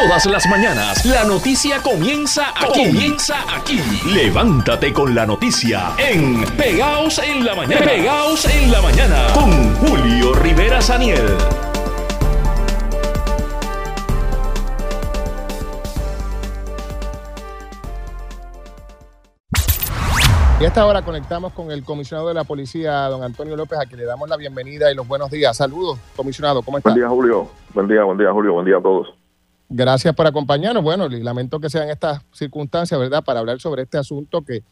Todas las mañanas la noticia comienza aquí. Comienza aquí. Levántate con la noticia en Pegaos en la mañana. Pegaos en la mañana con Julio Rivera Saniel. Y a esta hora conectamos con el comisionado de la policía, don Antonio López, a quien le damos la bienvenida y los buenos días. Saludos, comisionado, ¿cómo está? Buen día, Julio. Buen día, buen día, Julio. Buen día a todos. Gracias por acompañarnos. Bueno, lamento que sean estas circunstancias, ¿verdad?, para hablar sobre este asunto que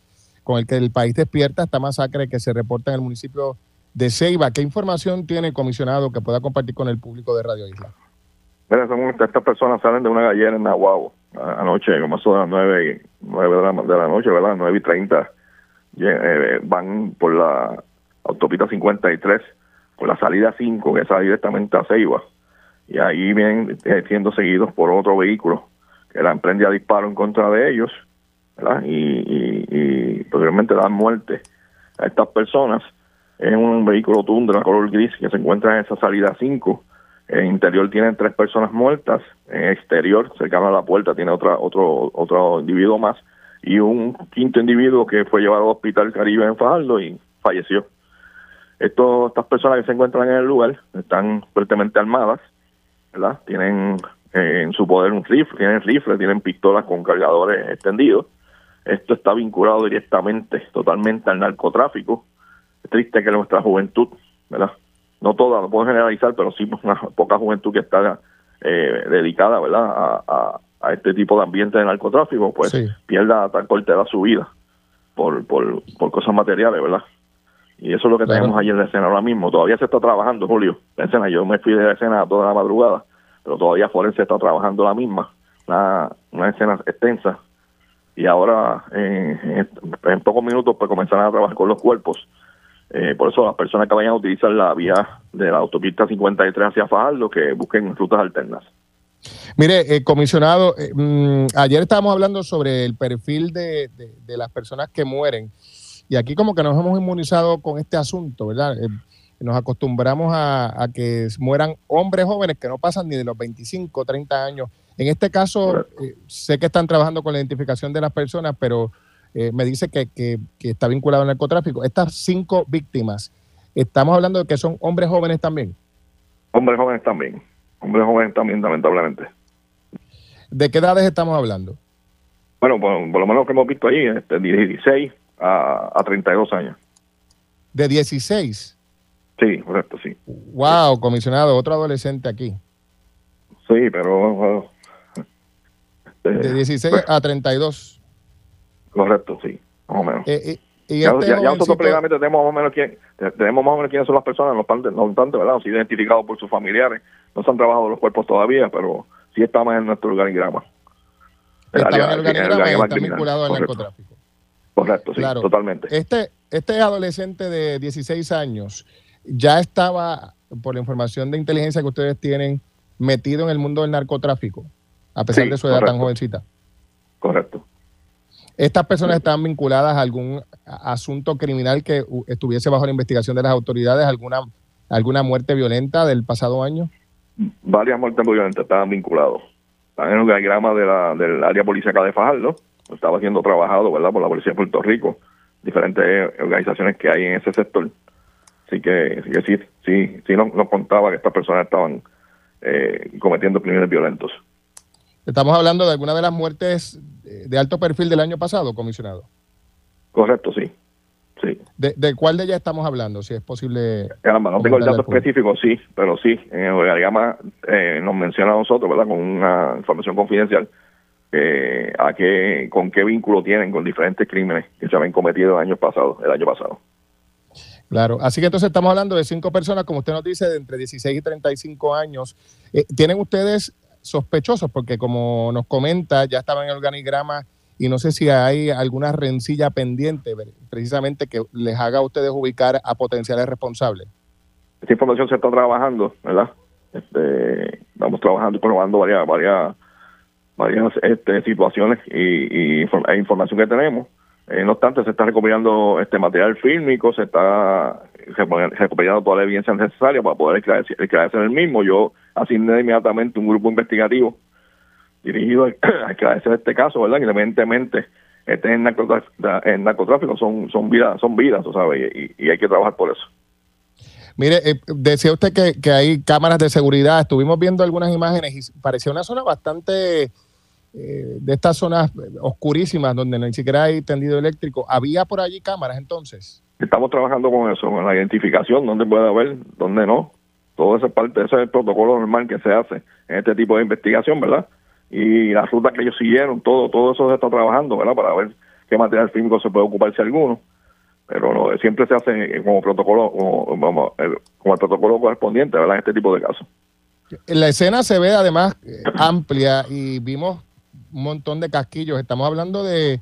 con el que el país despierta esta masacre que se reporta en el municipio de Ceiba. ¿Qué información tiene el comisionado que pueda compartir con el público de Radio Isla? Mira, estas personas salen de una gallera en Nahuabo anoche, como de las nueve, nueve de, la, de la noche, ¿verdad? Nueve y treinta eh, van por la autopista 53, por la salida 5, que sale directamente a Ceiba, y ahí vienen eh, siendo seguidos por otro vehículo que la emprende a disparo en contra de ellos, ¿verdad? Y, y, posiblemente dan muerte a estas personas en un vehículo Tundra color gris que se encuentra en esa salida 5. En interior tienen tres personas muertas, en exterior, cercano a la puerta, tiene otra, otro, otro individuo más y un quinto individuo que fue llevado al Hospital Caribe en Fajardo y falleció. Estos, estas personas que se encuentran en el lugar están fuertemente armadas, ¿verdad? Tienen eh, en su poder un rifle, tienen rifles, tienen pistolas con cargadores extendidos. Esto está vinculado directamente, totalmente al narcotráfico. Es triste que nuestra juventud, ¿verdad? No toda, no puedo generalizar, pero sí una poca juventud que está eh, dedicada, ¿verdad? a, a este tipo de ambiente de narcotráfico, pues pierda tan cortera su vida por, por, por cosas materiales, ¿verdad? Y eso es lo que tenemos ahí en la escena ahora mismo. Todavía se está trabajando, Julio. La escena, yo me fui de la escena toda la madrugada, pero todavía Forense está trabajando la misma, una, una escena extensa. Y ahora, en, en, pocos minutos, pues comenzarán a trabajar con los cuerpos. Eh, por eso las personas que vayan a utilizar la vía de la autopista 53 hacia Fajardo, que busquen rutas alternas. Mire, eh, comisionado, eh, mm, ayer estábamos hablando sobre el perfil de, las personas que mueren y aquí como que nos hemos inmunizado con este asunto, ¿verdad? Eh, nos acostumbramos a, que mueran hombres jóvenes que no pasan ni de los 25, 30 años. En este caso, sé que están trabajando con la identificación de las personas, pero me dice que, que, que está vinculado al narcotráfico. Estas cinco víctimas, ¿estamos hablando de que son hombres jóvenes también? Hombres jóvenes también hombres jóvenes también, lamentablemente. ¿De qué edades estamos hablando? Bueno, por, lo menos que hemos visto ahí, este, de 16 a, a 32 años. ¿De 16? Sí, correcto, sí. Wow, comisionado, otro adolescente aquí. Sí, pero... Este, de 16 pues a 32. Correcto, sí, más o menos. Eh, eh, ya, este nosotros previamente tenemos más o menos quién, tenemos más o menos quiénes son las personas, no obstante, no obstante ¿verdad? No identificados por sus familiares, no se han trabajado los cuerpos todavía, pero sí estamos en nuestro organigrama. El en el organigrama, y está vinculado al narcotráfico. Correcto, sí, totalmente. Este, este adolescente de 16 años ya estaba, por la información de inteligencia que ustedes tienen, metido en el mundo del narcotráfico, a pesar de su edad tan jovencita. Correcto. ¿Estas personas estaban vinculadas a algún asunto criminal que estuviese bajo la investigación de las autoridades? ¿Alguna, alguna muerte violenta del pasado año? Varias muertes violentas estaban vinculados. Están en el diagrama de la, del área policíaca de Fajardo. Estaba siendo trabajado ¿verdad? por la Policía de Puerto Rico, diferentes organizaciones que hay en ese sector. Así que, sí, sí, sí nos, contaba que estas personas estaban eh, cometiendo crímenes violentos. Estamos hablando de alguna de las muertes de alto perfil del año pasado, comisionado. Correcto, sí. sí. ¿De, cuál de ellas estamos hablando? Si es posible. Caramba, no tengo el dato específico, sí, pero sí. En el organigrama eh, nos menciona a nosotros, ¿verdad? Con una información confidencial. Eh, a qué, con qué vínculo tienen con diferentes crímenes que se habían cometido el año pasado, el año pasado. Claro, así que entonces estamos hablando de cinco personas, como usted nos dice, de entre 16 y 35 años. Eh, ¿Tienen ustedes sospechosos porque como nos comenta, ya estaba en el organigrama y no sé si hay alguna rencilla pendiente precisamente que les haga a ustedes ubicar a potenciales responsables. Esta información se está trabajando, ¿verdad? Este, estamos trabajando y probando varias, varias, varias este, situaciones y, y, e información que tenemos. Eh, no obstante, se está recopilando este material fílmico, se está recopilando toda la evidencia necesaria para poder esclarecer, el mismo. Yo asigné inmediatamente un grupo investigativo dirigido a esclarecer este caso, ¿verdad? Independientemente este en narcotráfico, en narcotráfico son, son vidas, son vidas, ¿sabes? Y, y hay que trabajar por eso. Mire, eh, decía usted que, que, hay cámaras de seguridad. Estuvimos viendo algunas imágenes y parecía una zona bastante eh, de estas zonas oscurísimas donde ni siquiera hay tendido eléctrico. ¿Había por allí cámaras entonces? Estamos trabajando con eso, con la identificación, dónde puede haber, dónde no. Todo eso es parte, ese es el protocolo normal que se hace en este tipo de investigación, ¿verdad? Y la ruta que ellos siguieron, todo, todo eso se está trabajando, ¿verdad? Para ver qué material físico se puede ocupar si alguno pero no, siempre se hace como protocolo, como, como, el, protocolo correspondiente, ¿verdad? En este tipo de casos. La escena se ve además eh, amplia y vimos un montón de casquillos. Estamos hablando de,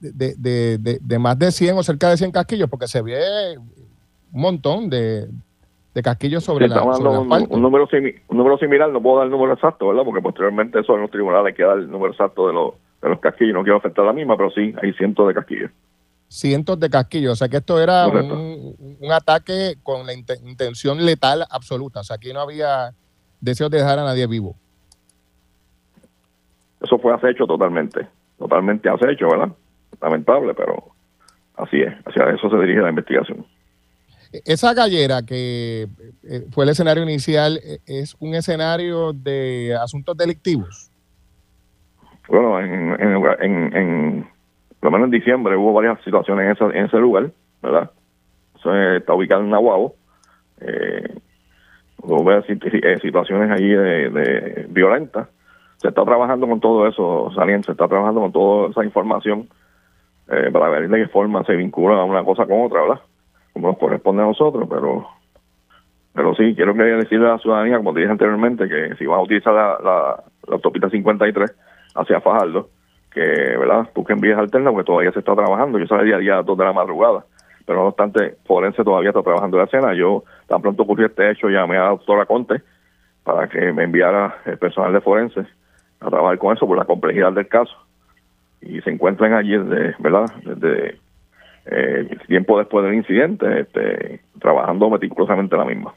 de, de, de, más de 100 o cerca de 100 casquillos, porque se ve un montón de, casquillos sobre, la, sobre un, un, número un número similar, no puedo dar el número exacto, ¿verdad? Porque posteriormente eso en los tribunales queda el número exacto de los, de los casquillos. No quiero afectar a la misma, pero sí, hay cientos de casquillos cientos de casquillos. O sea que esto era un, ataque con la intención letal absoluta. O sea, aquí no había deseo de dejar a nadie vivo. Eso fue acecho totalmente, totalmente acecho, ¿verdad? Lamentable, pero así es, hacia eso se dirige la investigación. Esa gallera que eh, fue el escenario inicial, eh, ¿es un escenario de asuntos delictivos? Bueno, en, en por lo menos en diciembre hubo varias situaciones en, esa, en ese lugar, ¿verdad? Eso está ubicado en Nahuabo. Eh, hubo eh, situaciones allí de, violentas. Se está trabajando con todo eso, saliente, se está trabajando con toda esa información eh, para ver de qué forma se vincula una cosa con otra, ¿verdad? Como nos corresponde a nosotros, pero pero sí, quiero que decirle a la ciudadanía, como te dije anteriormente, que si van a utilizar la, la, la autopista 53 hacia Fajardo, que, ¿verdad? Busquen vías alternas porque todavía se está trabajando. Yo salí a día a dos de la madrugada, pero no obstante, Forense todavía está trabajando en la escena. Yo, tan pronto ocurrió este hecho, llamé a la doctora Conte para que me enviara el personal de Forense a trabajar con eso por la complejidad del caso. Y se encuentran allí, desde, ¿verdad? Desde eh, tiempo después del incidente, este, trabajando meticulosamente la misma.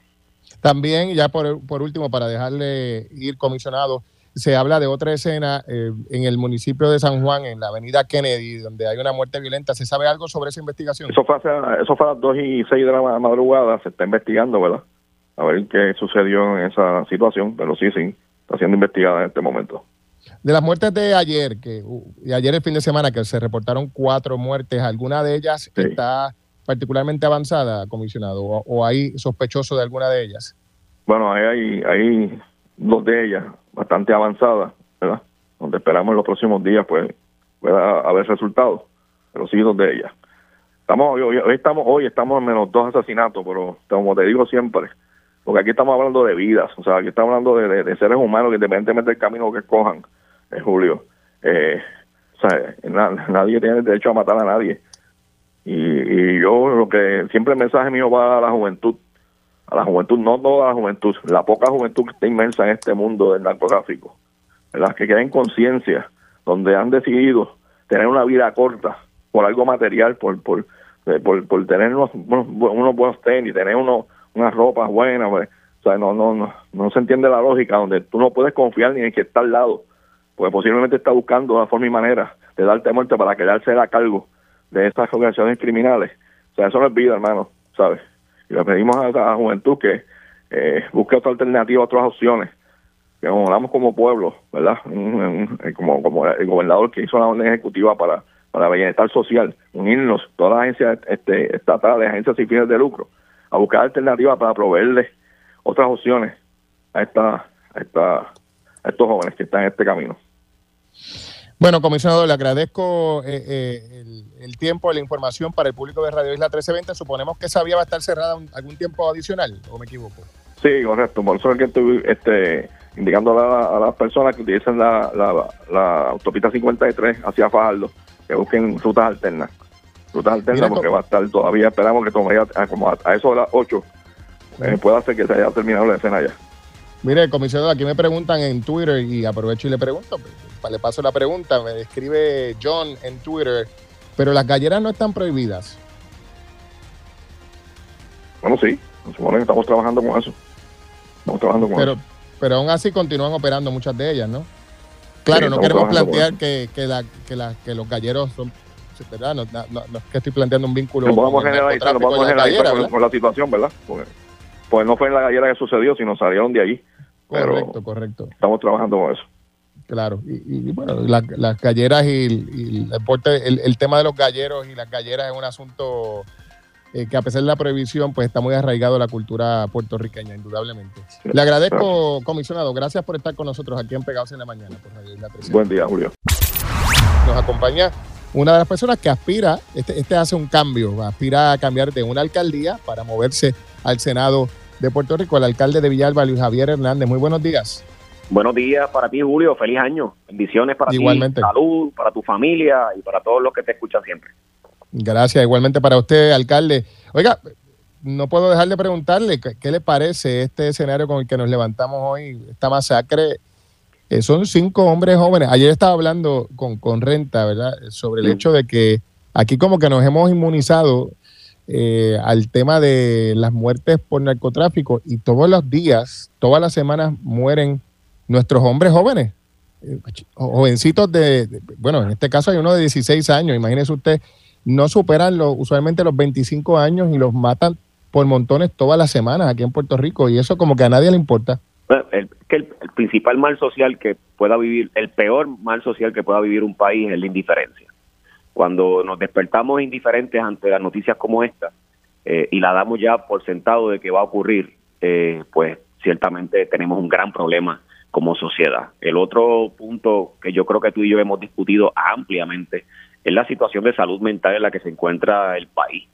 También, ya por, por último, para dejarle ir comisionado, se habla de otra escena eh, en el municipio de San Juan, en la avenida Kennedy, donde hay una muerte violenta. ¿Se sabe algo sobre esa investigación? Eso fue, eso fue a las 2 y 6 de la madrugada, se está investigando, ¿verdad? A ver qué sucedió en esa situación, pero sí, sí, está siendo investigada en este momento. De las muertes de ayer, que y ayer el fin de semana, que se reportaron cuatro muertes, ¿alguna de ellas está particularmente avanzada, comisionado, o, o, hay sospechoso de alguna de ellas? Bueno, hay, hay dos de ellas bastante avanzadas, ¿verdad? Donde esperamos en los próximos días pues pueda haber resultados, pero sí dos de ellas. Estamos hoy, estamos hoy estamos en menos dos asesinatos, pero como te digo siempre, porque aquí estamos hablando de vidas, o sea, aquí estamos hablando de, seres humanos que independientemente del camino que escojan, Julio, eh, o sea, nadie tiene el derecho a matar a nadie. Y, y yo lo que siempre el mensaje mío va a la juventud, a la juventud, no toda la juventud, la poca juventud que está inmensa en este mundo del narcotráfico, las que queden conciencia, donde han decidido tener una vida corta por algo material, por por, eh, por, por tener unos, unos, buenos tenis, tener unos, unas ropas buenas, pues, o sea, no, no, no, no se entiende la lógica donde tú no puedes confiar ni en que está al lado, porque posiblemente está buscando una forma y manera de darte muerte para quedarse a cargo de estas organizaciones criminales. O sea, eso no es vida, hermano, ¿sabes? y le pedimos a la juventud que eh, busque otra alternativa, otras opciones, que hablamos como pueblo, ¿verdad? Eh, como, como el gobernador que hizo la orden ejecutiva para, para bienestar social, unirnos todas las agencias este, estatales, agencias sin fines de lucro, a buscar alternativas para proveerles otras opciones a, esta, a, esta, a estos jóvenes que están en este camino. Bueno, comisionado, le agradezco eh, eh, el, tiempo y la información para el público de Radio Isla 1320. Suponemos que esa vía va a estar cerrada algún tiempo adicional, ¿o me equivoco? Sí, correcto. Por eso es que estoy este, indicando a, las personas que utilicen la, la, autopista 53 hacia Fajardo que busquen rutas alternas. Rutas alternas porque va a estar todavía, esperamos que todavía como a, eso de las 8 eh, pueda ser que se haya terminado la escena ya. Mire, comisionado, aquí me preguntan en Twitter y aprovecho y le pregunto, le paso la pregunta, me escribe John en Twitter, pero las galleras no están prohibidas. Bueno, sí, estamos trabajando con eso. Estamos trabajando con pero, eso. Pero aún así continúan operando muchas de ellas, ¿no? Claro, no queremos plantear que, que, la, que, la, que los galleros son ¿verdad? No, no, es que estoy planteando un vínculo. No vamos a generalizar, no vamos a generalizar con, con, la situación, ¿verdad? Porque, pues no fue en la gallera que sucedió, sino salieron de allí. Correcto, correcto. Estamos trabajando con eso. Claro, y, bueno, las galleras y, el, deporte, el, tema de los galleros y las galleras es un asunto eh, que a pesar de la prohibición, pues está muy arraigado a la cultura puertorriqueña, indudablemente. Le agradezco, comisionado, gracias por estar con nosotros aquí en Pegados en la Mañana. Buen día, Julio. Nos acompaña una de las personas que aspira, este, este hace un cambio, aspira a cambiar de una alcaldía para moverse al Senado de Puerto Rico, el alcalde de Villalba, Luis Javier Hernández. Muy buenos días. Buenos días para ti, Julio. Feliz año. Bendiciones para igualmente. ti. Salud para tu familia y para todos los que te escuchan siempre. Gracias. Igualmente para usted, alcalde. Oiga, no puedo dejar de preguntarle qué, le parece este escenario con el que nos levantamos hoy, esta masacre. Eh, son cinco hombres jóvenes. Ayer estaba hablando con, con Renta, ¿verdad? Sobre el hecho de que aquí como que nos hemos inmunizado eh, al tema de las muertes por narcotráfico y todos los días, todas las semanas mueren nuestros hombres jóvenes, eh, jovencitos de, bueno, en este caso hay uno de 16 años, imagínese usted, no superan lo, usualmente los 25 años y los matan por montones todas las semanas aquí en Puerto Rico y eso como que a nadie le importa. el, que el, principal mal social que pueda vivir, el peor mal social que pueda vivir un país es la indiferencia. Cuando nos despertamos indiferentes ante las noticias como esta eh, y la damos ya por sentado de que va a ocurrir, eh, pues ciertamente tenemos un gran problema como sociedad. El otro punto que yo creo que tú y yo hemos discutido ampliamente es la situación de salud mental en la que se encuentra el país.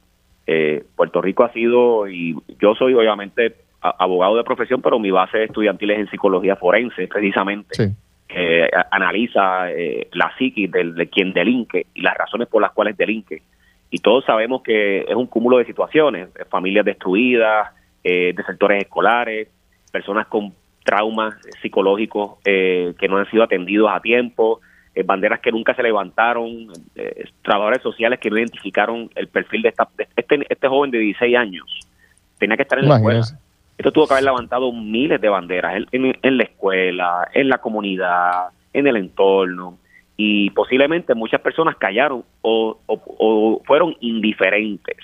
Eh, Puerto Rico ha sido, y yo soy obviamente abogado de profesión, pero mi base estudiantil es en psicología forense, precisamente, que analiza eh, la psiquis de, quien delinque y las razones por las cuales delinque. Y todos sabemos que es un cúmulo de situaciones, familias destruidas, eh, de sectores escolares, personas con traumas psicológicos eh, que no han sido atendidos a tiempo, eh, banderas que nunca se levantaron, eh, trabajadores sociales que no identificaron el perfil de, esta, este, este joven de 16 años. Tenía que estar en la escuela. Esto tuvo que haber levantado miles de banderas en, la escuela, en la comunidad, en el entorno. Y posiblemente muchas personas callaron o, fueron indiferentes.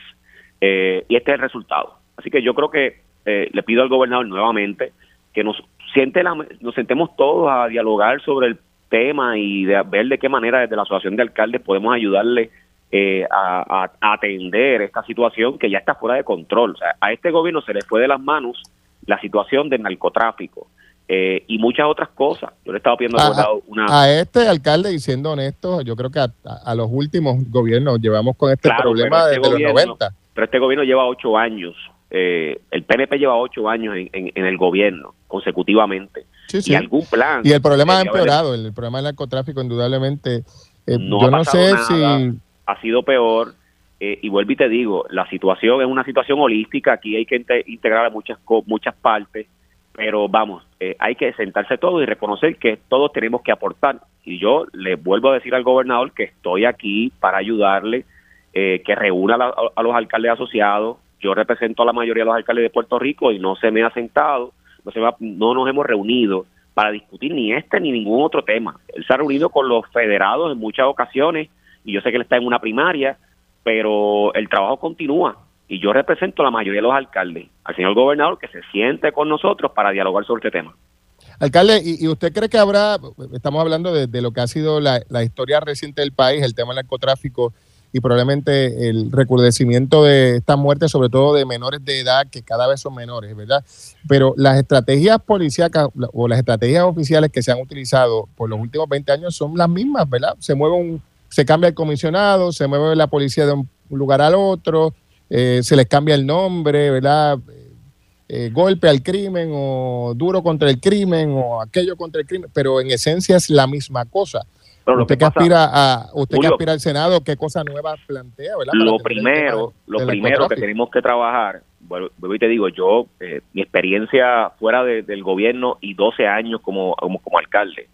y este es el resultado. Así que yo creo que le pido al gobernador nuevamente que nos siente nos sentemos todos a dialogar sobre el tema y de ver de qué manera desde la Asociación de Alcaldes podemos ayudarle eh, a, atender esta situación que ya está fuera de control. O sea, a este gobierno se le fue de las manos la situación del narcotráfico eh, y muchas otras cosas. Yo le estaba pidiendo a, una... A este alcalde, y siendo honesto, yo creo que a, los últimos gobiernos llevamos con este problema este desde los 90. Pero este gobierno lleva ocho años eh, el PNP lleva ocho años en, el gobierno consecutivamente. Y algún plan. Y el problema ha empeorado, el, problema del narcotráfico, indudablemente. Eh, no yo no sé si. Ha sido peor. Eh, y vuelvo y te digo, la situación es una situación holística. Aquí hay que integrar a muchas, muchas partes. Pero vamos, hay que sentarse todos y reconocer que todos tenemos que aportar. Y yo le vuelvo a decir al gobernador que estoy aquí para ayudarle, que reúna a los alcaldes asociados, yo represento a la mayoría de los alcaldes de Puerto Rico y no se me ha sentado, no, se no nos hemos reunido para discutir ni este ni ningún otro tema. Él se ha reunido con los federados en muchas ocasiones y yo sé que él está en una primaria, pero el trabajo continúa y yo represento a la mayoría de los alcaldes, al señor gobernador que se siente con nosotros para dialogar sobre este tema. Alcalde, ¿y, usted cree que habrá, estamos hablando de, lo que ha sido la, la, historia reciente del país, el tema del narcotráfico, y probablemente el recrudecimiento de estas muertes, sobre todo de menores de edad, que cada vez son menores, ¿verdad? Pero las estrategias policíacas o las estrategias oficiales que se han utilizado por los últimos 20 años son las mismas, ¿verdad? Se mueve un, se cambia el comisionado, se mueve la policía de un lugar al otro, eh, se les cambia el nombre, ¿verdad? Eh, golpe al crimen o duro contra el crimen o aquello contra el crimen, pero en esencia es la misma cosa usted que, aspira a usted que aspira al Senado, ¿qué cosa nueva plantea? Lo primero, lo primero que tenemos que trabajar, bueno, y te digo, yo, eh, mi experiencia fuera del gobierno y 12 años como, como, alcalde,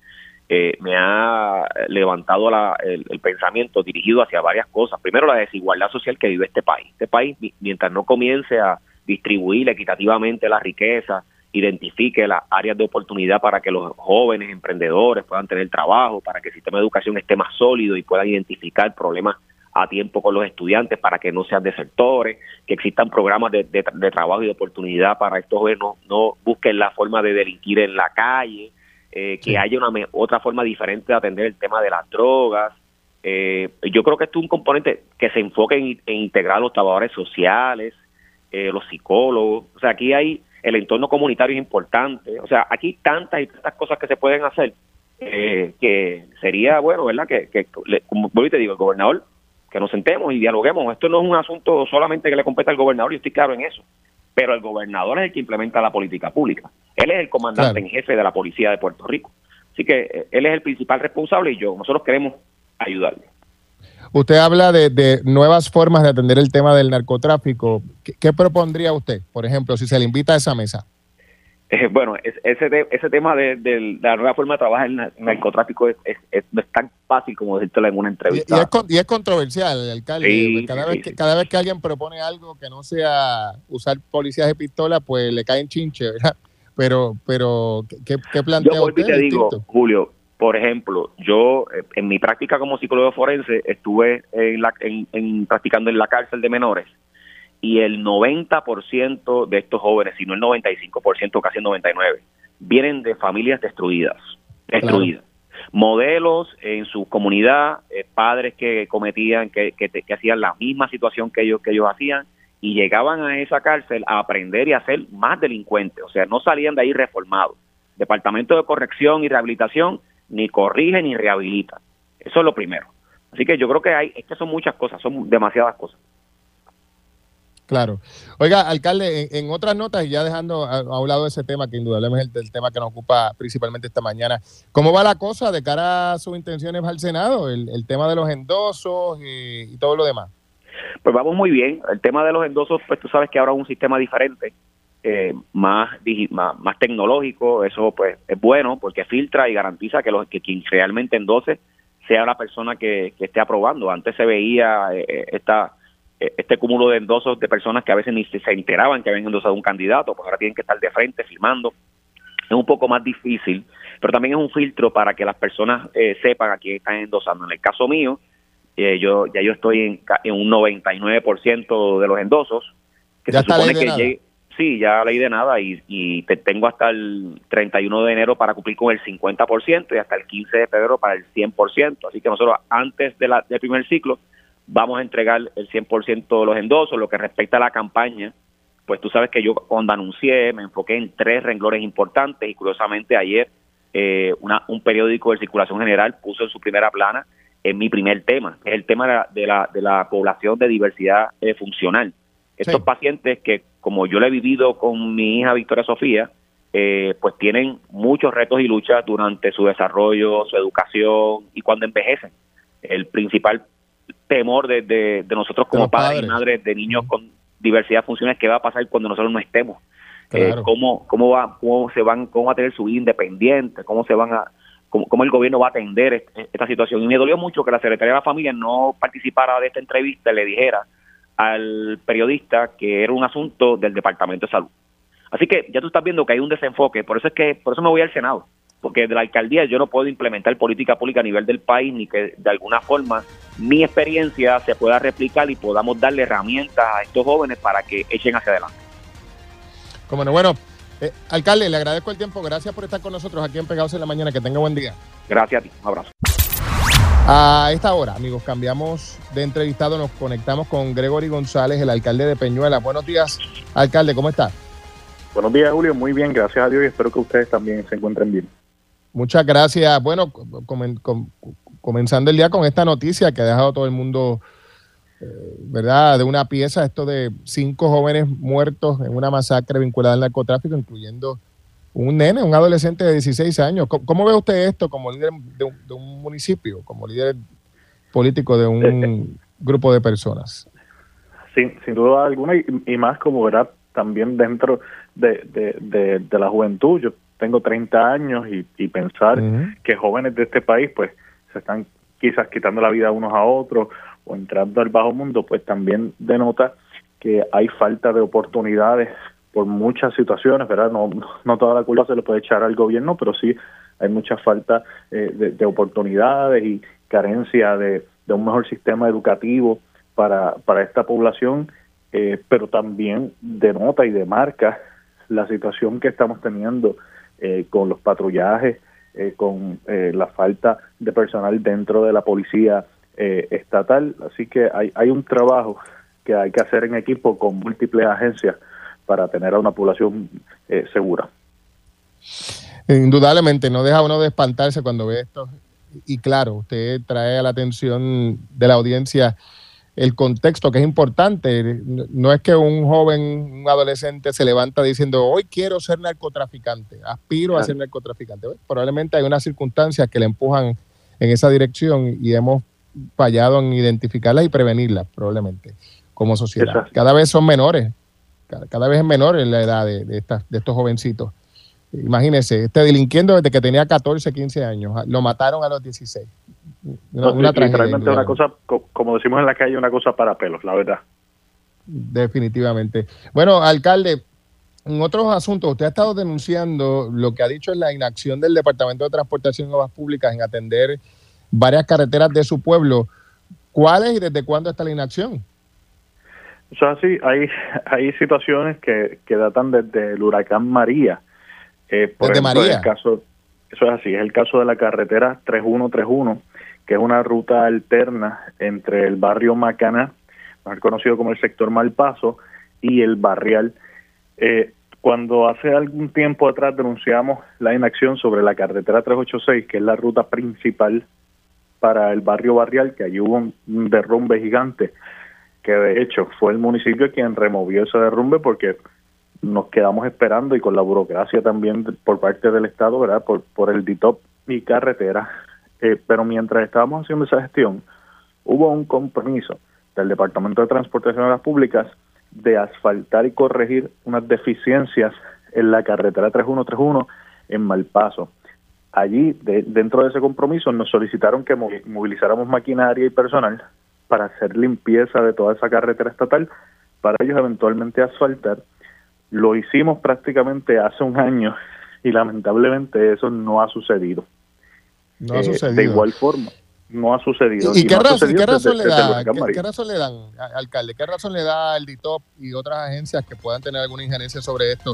eh, me ha levantado el, pensamiento dirigido hacia varias cosas. Primero, la desigualdad social que vive este país. Este país, mientras no comience a distribuir equitativamente la riqueza identifique las áreas de oportunidad para que los jóvenes emprendedores puedan tener trabajo, para que el sistema de educación esté más sólido y puedan identificar problemas a tiempo con los estudiantes para que no sean desertores, que existan programas de, trabajo y de oportunidad para estos jóvenes no busquen la forma de delinquir en la calle, eh, que haya una otra forma diferente de atender el tema de las drogas. Eh, yo creo que esto es un componente que se enfoque en, integrar los trabajadores sociales, eh, los psicólogos. O sea, aquí hay el entorno comunitario es importante. O sea, aquí tantas y tantas cosas que se pueden hacer que sería bueno, ¿verdad? Que, que como te digo, el gobernador que nos sentemos y dialoguemos. Esto no es un asunto solamente que le compete al gobernador, yo estoy claro en eso. Pero el gobernador es el que implementa la política pública. Él es el comandante en jefe de la policía de Puerto Rico. Así que eh, él es el principal responsable y yo, nosotros queremos ayudarle. Usted habla de, nuevas formas de atender el tema del narcotráfico. ¿Qué, propondría usted, por ejemplo, si se le invita a esa mesa? Eh, bueno, ese, ese tema de, la nueva forma de trabajar en el narcotráfico es, no es tan fácil como decirlo en una entrevista. Y, es, controversial, alcalde. cada, vez que, cada vez que alguien propone algo que no sea usar policías de pistola, pues le caen chinche, ¿verdad? Pero, pero ¿qué, qué plantea yo te digo, Julio, por ejemplo, yo eh, en mi práctica como psicólogo forense estuve en la, en, practicando en la cárcel de menores y el 90% de estos jóvenes, si no el 95%, casi el 99%, vienen de familias destruidas, destruidas. Modelos en su comunidad, eh, padres que cometían, que, que, que, hacían la misma situación que ellos, que ellos hacían y llegaban a esa cárcel a aprender y a ser más delincuentes, o sea, no salían de ahí reformados. Departamento de Corrección y Rehabilitación ni corrige ni rehabilita. Eso es lo primero. Así que yo creo que hay, es que son muchas cosas, son demasiadas cosas. Claro. Oiga, alcalde, en, otras notas, y ya dejando a, un lado ese tema, que indudablemente es el, tema que nos ocupa principalmente esta mañana, ¿cómo va la cosa de cara a sus intenciones al Senado? El, tema de los endosos y, todo lo demás. Pues vamos muy bien. El tema de los endosos, pues tú sabes que ahora es un sistema diferente, eh, más, más, tecnológico. Eso pues es bueno porque filtra y garantiza que, los, que quien realmente endose sea la persona que, esté aprobando. Antes se veía eh, esta eh, este cúmulo de endosos de personas que a veces ni se enteraban que habían endosado un candidato, pues ahora tienen que estar de frente filmando. Es un poco más difícil, pero también es un filtro para que las personas eh, sepan a quién están endosando. En el caso mío, eh, yo ya yo estoy en, en un 99% de los endosos, que ya se supone que sí, ya ley de nada y, y te tengo hasta el 31 de enero para cumplir con el 50% y hasta el 15 de febrero para el 100%. Así que nosotros antes de la, del primer ciclo vamos a entregar el 100% de los endosos. Lo que respecta a la campaña, pues tú sabes que yo cuando anuncié me enfoqué en tres renglones importantes y curiosamente ayer eh, una, un periódico de circulación general puso en su primera plana en mi primer tema, es el tema de la, de la, población de diversidad eh, funcional. Estos pacientes que, como yo lo he vivido con mi hija Victoria Sofía, eh, pues tienen muchos retos y luchas durante su desarrollo, su educación y cuando envejecen. El principal temor de, de, nosotros como padres, y madres de niños con diversidad de funciones qué va a pasar cuando nosotros no estemos. Eh, cómo, cómo, va, cómo se van, cómo va a tener su vida independiente, cómo se van a, cómo, el gobierno va a atender esta situación. Y me dolió mucho que la Secretaría de la Familia no participara de esta entrevista y le dijera al periodista que era un asunto del Departamento de Salud. Así que ya tú estás viendo que hay un desenfoque, por eso es que, por eso me voy al Senado porque de la alcaldía yo no puedo implementar política pública a nivel del país ni que de alguna forma mi experiencia se pueda replicar y podamos darle herramientas a estos jóvenes para que echen hacia adelante. Como no, bueno, eh, alcalde, le agradezco el tiempo, gracias por estar con nosotros aquí en Pegados en la Mañana, que tenga buen día. Gracias a ti, un abrazo. A esta hora, amigos, cambiamos de entrevistado, nos conectamos con Gregory González, el alcalde de Peñuela. Buenos días, alcalde, ¿cómo está? Buenos días, Julio. Muy bien, gracias a Dios y espero que ustedes también se encuentren bien. Muchas gracias. Bueno, comenzando el día con esta noticia que ha dejado todo el mundo, eh, ¿verdad? De una pieza, esto de cinco jóvenes muertos en una masacre vinculada al narcotráfico, incluyendo un nene, un adolescente de 16 años. ¿Cómo, ve usted esto como líder de un, municipio, como líder político de un eh, eh. grupo de personas? Sin, sin duda alguna, y, más como verá también dentro de, de, de la juventud. Yo tengo 30 años y, pensar que jóvenes de este país pues se están quizás quitando la vida unos a otros o entrando al bajo mundo, pues también denota que hay falta de oportunidades por muchas situaciones, ¿verdad? No, no toda la culpa se le puede echar al gobierno, pero sí hay mucha falta eh, de, oportunidades y carencia de, un mejor sistema educativo para, para esta población, eh, pero también denota y demarca la situación que estamos teniendo eh, con los patrullajes, con la falta de personal dentro de la policía estatal. Así que hay, hay un trabajo que hay que hacer en equipo con múltiples agencias para tener a una población segura. Indudablemente, no deja uno de espantarse cuando ve esto. Y claro, usted trae a la atención de la audiencia el contexto que es importante. No es que un joven, un adolescente se levanta diciendo, hoy quiero ser narcotraficante, aspiro a ser narcotraficante. Probablemente hay unas circunstancias que le empujan en esa dirección y hemos fallado en identificarlas y prevenirlas, probablemente, como sociedad. Cada vez son menores, cada, vez es menor la edad de, de estos jovencitos. Imagínese, este delinquiendo desde que tenía 14, 15 años, ah, lo mataron a los 16. Una, una cosa, como decimos en la calle, una cosa para pelos, la verdad. Definitivamente. Bueno, alcalde, en otros asuntos, usted ha estado denunciando lo que ha dicho es la inacción del Departamento de Transportación y Obras Públicas en atender varias carreteras de su pueblo. ¿Cuáles y desde cuándo está la inacción? O sea, sí, hay, hay situaciones que, que datan desde el huracán María eh, por ejemplo, El caso, eso es así, es el caso de la carretera 3131, que es una ruta alterna entre el barrio Macaná, más conocido como el sector Malpaso, y el barrial. Eh, cuando hace algún tiempo atrás denunciamos la inacción sobre la carretera 386, que es la ruta principal para el barrio barrial, que allí hubo un derrumbe gigante, que de hecho fue el municipio quien removió ese derrumbe porque nos quedamos esperando y con la burocracia también por parte del Estado, ¿verdad? Por, por el DITOP y carretera. Eh, pero mientras estábamos haciendo esa gestión, hubo un compromiso del Departamento de Transportación de las Públicas de asfaltar y corregir unas deficiencias en la carretera 3131 en Malpaso. Allí, dentro de ese compromiso, nos solicitaron que movilizáramos maquinaria y personal para hacer limpieza de toda esa carretera estatal, para ellos eventualmente asfaltar lo hicimos prácticamente hace un año y lamentablemente eso no ha sucedido. No ha sucedido. De igual forma, no ha sucedido. ¿Y, qué, razón, le da, ¿qué, razón le dan, alcalde? ¿Qué razón le da el DITOP y otras agencias que puedan tener alguna injerencia sobre esto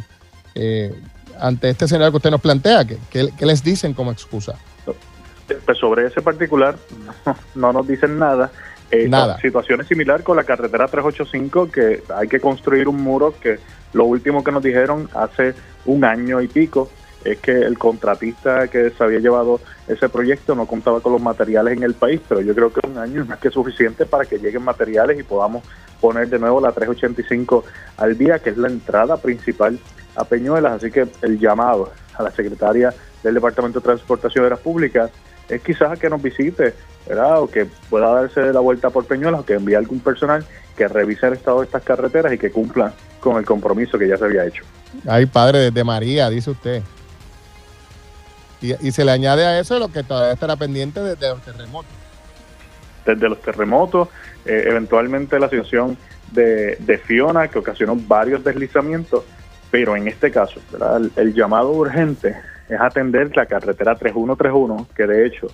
eh, ante este escenario que usted nos plantea? ¿Qué, les dicen como excusa? Pues sobre ese particular no, nos dicen nada. Eh, nada. Situaciones similar con la carretera 385 que hay que construir un muro que lo último que nos dijeron hace un año y pico es que el contratista que se había llevado ese proyecto no contaba con los materiales en el país, pero yo creo que un año es más que suficiente para que lleguen materiales y podamos poner de nuevo la 385 al día, que es la entrada principal a Peñuelas. Así que el llamado a la secretaria del Departamento de Transportación de las Públicas es quizás que nos visite, ¿verdad? O que pueda darse la vuelta por Peñuelas o que envíe algún personal que revise el estado de estas carreteras y que cumplan con el compromiso que ya se había hecho. Ay, padre, desde María, dice usted. Y, se le añade a eso lo que todavía estará pendiente desde los terremotos. Desde los terremotos, eh, eventualmente la situación de, Fiona, que ocasionó varios deslizamientos, pero en este caso, el, el, llamado urgente es atender la carretera 3131, que de hecho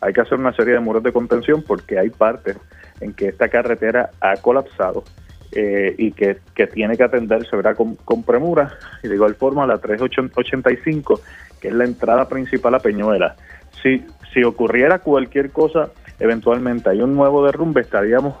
hay que hacer una serie de muros de contención porque hay partes en que esta carretera ha colapsado eh, y que, tiene que atenderse ¿verdad? Con, con, premura. Y de igual forma, la 385, que es la entrada principal a Peñuela. Si, si ocurriera cualquier cosa, eventualmente hay un nuevo derrumbe, estaríamos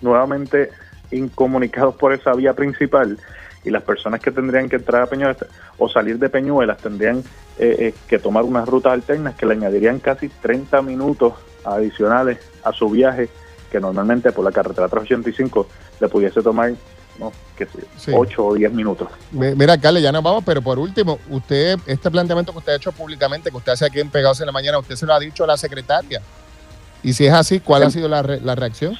nuevamente incomunicados por esa vía principal y las personas que tendrían que entrar a Peñuelas o salir de Peñuelas tendrían eh, eh, que tomar unas rutas alternas que le añadirían casi 30 minutos adicionales a su viaje que normalmente por la carretera 385 le pudiese tomar ¿no? que 8 o 10 minutos. Mira, alcalde, ya nos vamos, pero por último, usted, este planteamiento que usted ha hecho públicamente, que usted hace aquí en Pegados en la Mañana, usted se lo ha dicho a la secretaria. Y si es así, ¿cuál ha sido la, la reacción?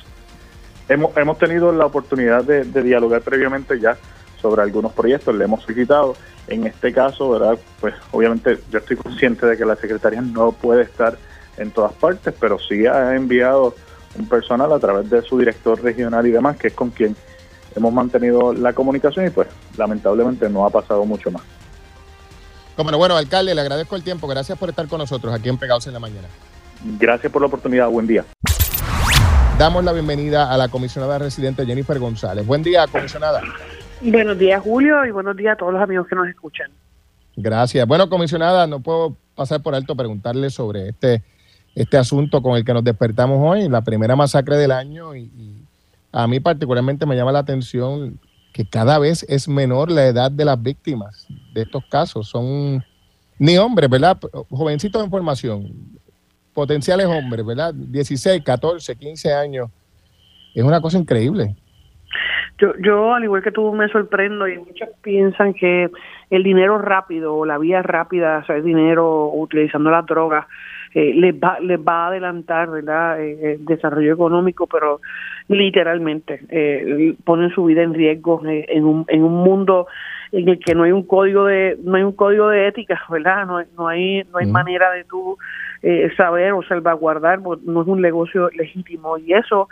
Hemos, hemos tenido la oportunidad de, dialogar previamente ya sobre algunos proyectos, le hemos solicitado. En este caso, ¿verdad? Pues obviamente yo estoy consciente de que la secretaria no puede estar en todas partes, pero sí ha enviado un personal a través de su director regional y demás, que es con quien hemos mantenido la comunicación y pues lamentablemente no ha pasado mucho más. Como bueno, alcalde, le agradezco el tiempo. Gracias por estar con nosotros aquí en Pegados en la Mañana. Gracias por la oportunidad. Buen día. Damos la bienvenida a la comisionada residente Jennifer González. Buen día, comisionada. Buenos días, Julio, y buenos días a todos los amigos que nos escuchan. Gracias. Bueno, comisionada, no puedo pasar por alto preguntarle sobre este, este asunto con el que nos despertamos hoy, la primera masacre del año, y, y a mí particularmente me llama la atención que cada vez es menor la edad de las víctimas de estos casos. Son ni hombres, ¿verdad? Jovencitos en formación, potenciales hombres, ¿verdad? 16, 14, 15 años. Es una cosa increíble. Yo, yo, al igual que tú, me sorprendo y muchos piensan que el dinero rápido o la vía rápida, hacer dinero utilizando las drogas, eh, les, va, les va a adelantar ¿verdad? Eh, el desarrollo económico, pero literalmente eh, ponen su vida en riesgo eh, en, un, en un mundo en el que no hay un código de no hay un código de ética, ¿verdad? No, no hay no hay manera de tú eh, saber o salvaguardar, no es un negocio legítimo y eso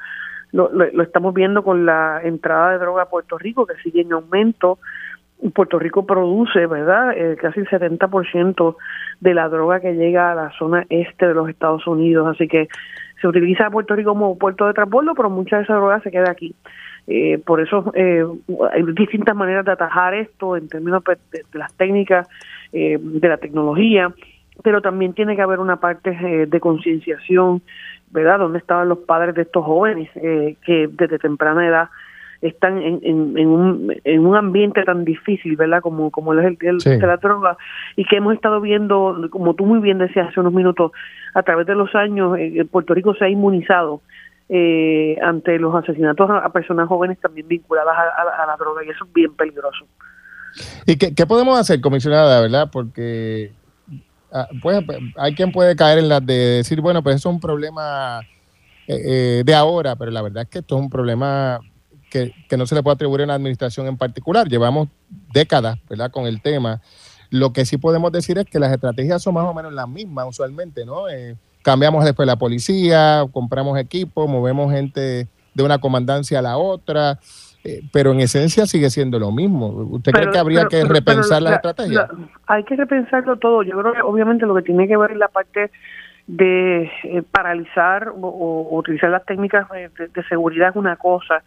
lo, lo, estamos viendo con la entrada de droga a Puerto Rico que sigue en aumento. Puerto Rico produce, ¿verdad? Eh, casi el 70% de la droga que llega a la zona este de los Estados Unidos, así que se utiliza Puerto Rico como puerto de transbordo, pero mucha de esa droga se queda aquí. Eh, por eso eh, hay distintas maneras de atajar esto en términos de, de las técnicas, eh, de la tecnología, pero también tiene que haber una parte eh, de concienciación, ¿verdad? ¿Dónde estaban los padres de estos jóvenes eh, que desde temprana edad están en, en, en, un, en un ambiente tan difícil, ¿verdad? Como, como es el, el sí. de la droga y que hemos estado viendo, como tú muy bien decías hace unos minutos, a través de los años, eh, Puerto Rico se ha inmunizado eh, ante los asesinatos a, a, personas jóvenes también vinculadas a, a, a, la droga y eso es bien peligroso. ¿Y qué, qué podemos hacer, comisionada, verdad? Porque pues hay quien puede caer en la de decir, bueno, pues eso es un problema eh, de ahora, pero la verdad es que esto es un problema que, que, no se le puede atribuir a una administración en particular. Llevamos décadas, ¿verdad?, con el tema. Lo que sí podemos decir es que las estrategias son más o menos las mismas usualmente, ¿no? Eh, cambiamos después la policía, compramos equipos, movemos gente de una comandancia a la otra, eh, pero en esencia sigue siendo lo mismo. ¿Usted pero, cree que habría pero, que repensar las estrategias? hay que repensarlo todo. Yo creo que obviamente lo que tiene que ver es la parte de eh, paralizar o, o, utilizar las técnicas de, de, seguridad es una cosa,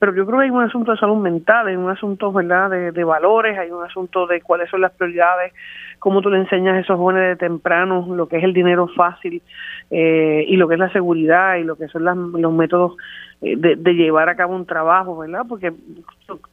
pero yo creo que hay un asunto de salud mental, hay un asunto verdad de, de, valores, hay un asunto de cuáles son las prioridades, cómo tú le enseñas a esos jóvenes de temprano lo que es el dinero fácil eh, y lo que es la seguridad y lo que son las, los métodos eh, de, de, llevar a cabo un trabajo, ¿verdad? Porque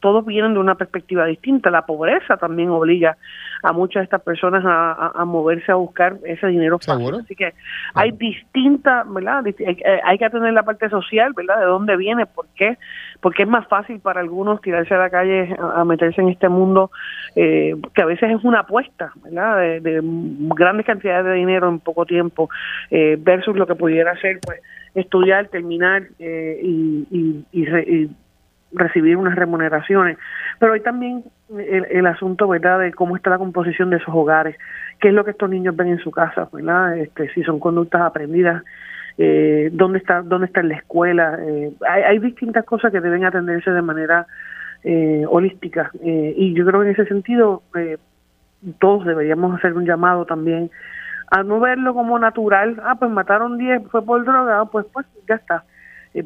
todos vienen de una perspectiva distinta. La pobreza también obliga a muchas de estas personas a, a, a moverse a buscar ese dinero fácil. ¿Seguro? Así que hay distintas, ¿verdad? Hay, hay, que atender la parte social, ¿verdad? De dónde viene, por qué, porque es más fácil para algunos tirarse a la calle a, meterse en este mundo eh, que a veces es una apuesta, ¿verdad? De, de, grandes cantidades de dinero en poco tiempo eh, versus lo que pudiera ser, pues, estudiar, terminar eh, y, y, y, re, y, recibir unas remuneraciones. Pero hay también el, el, asunto, ¿verdad?, de cómo está la composición de esos hogares, qué es lo que estos niños ven en su casa, ¿verdad? Este, si son conductas aprendidas, eh, dónde está dónde está en la escuela. Eh, hay, hay, distintas cosas que deben atenderse de manera eh, holística. Eh, y yo creo que en ese sentido eh, todos deberíamos hacer un llamado también a no verlo como natural, ah, pues mataron 10, fue por droga, pues pues ya está,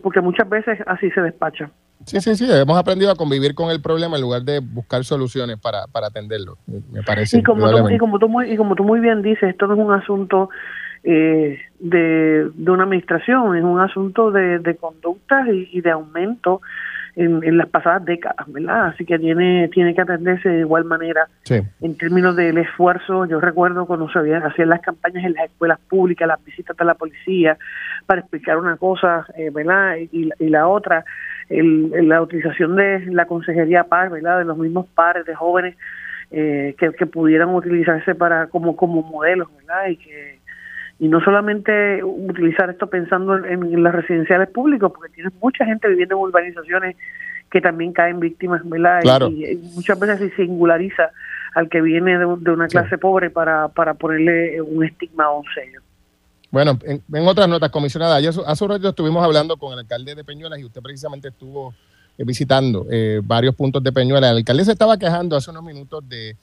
porque muchas veces así se despacha. Sí, sí, sí, hemos aprendido a convivir con el problema en lugar de buscar soluciones para, para atenderlo, me parece. Y como, tú, y, como tú muy, y como tú muy bien dices, esto no es un asunto eh, de, de una administración, es un asunto de, de conductas y, y de aumento en, en, las pasadas décadas, ¿verdad? Así que tiene tiene que atenderse de igual manera sí. en términos del esfuerzo. Yo recuerdo cuando se hacían las campañas en las escuelas públicas, las visitas de la policía para explicar una cosa, eh, ¿verdad? Y, y, la otra, el, la utilización de la consejería par, ¿verdad? De los mismos pares de jóvenes eh, que, que pudieran utilizarse para como como modelos, ¿verdad? Y que y no solamente utilizar esto pensando en, en las residenciales públicas, porque tienes mucha gente viviendo en urbanizaciones que también caen víctimas, ¿verdad? Claro. Y, y, muchas veces se singulariza al que viene de, de una clase sí. pobre para, para ponerle un estigma o un sello. Bueno, en, en otras notas, comisionada, ayer, hace un rato estuvimos hablando con el alcalde de Peñuelas y usted precisamente estuvo visitando varios puntos de Peñuela. El alcalde se estaba quejando hace unos minutos de,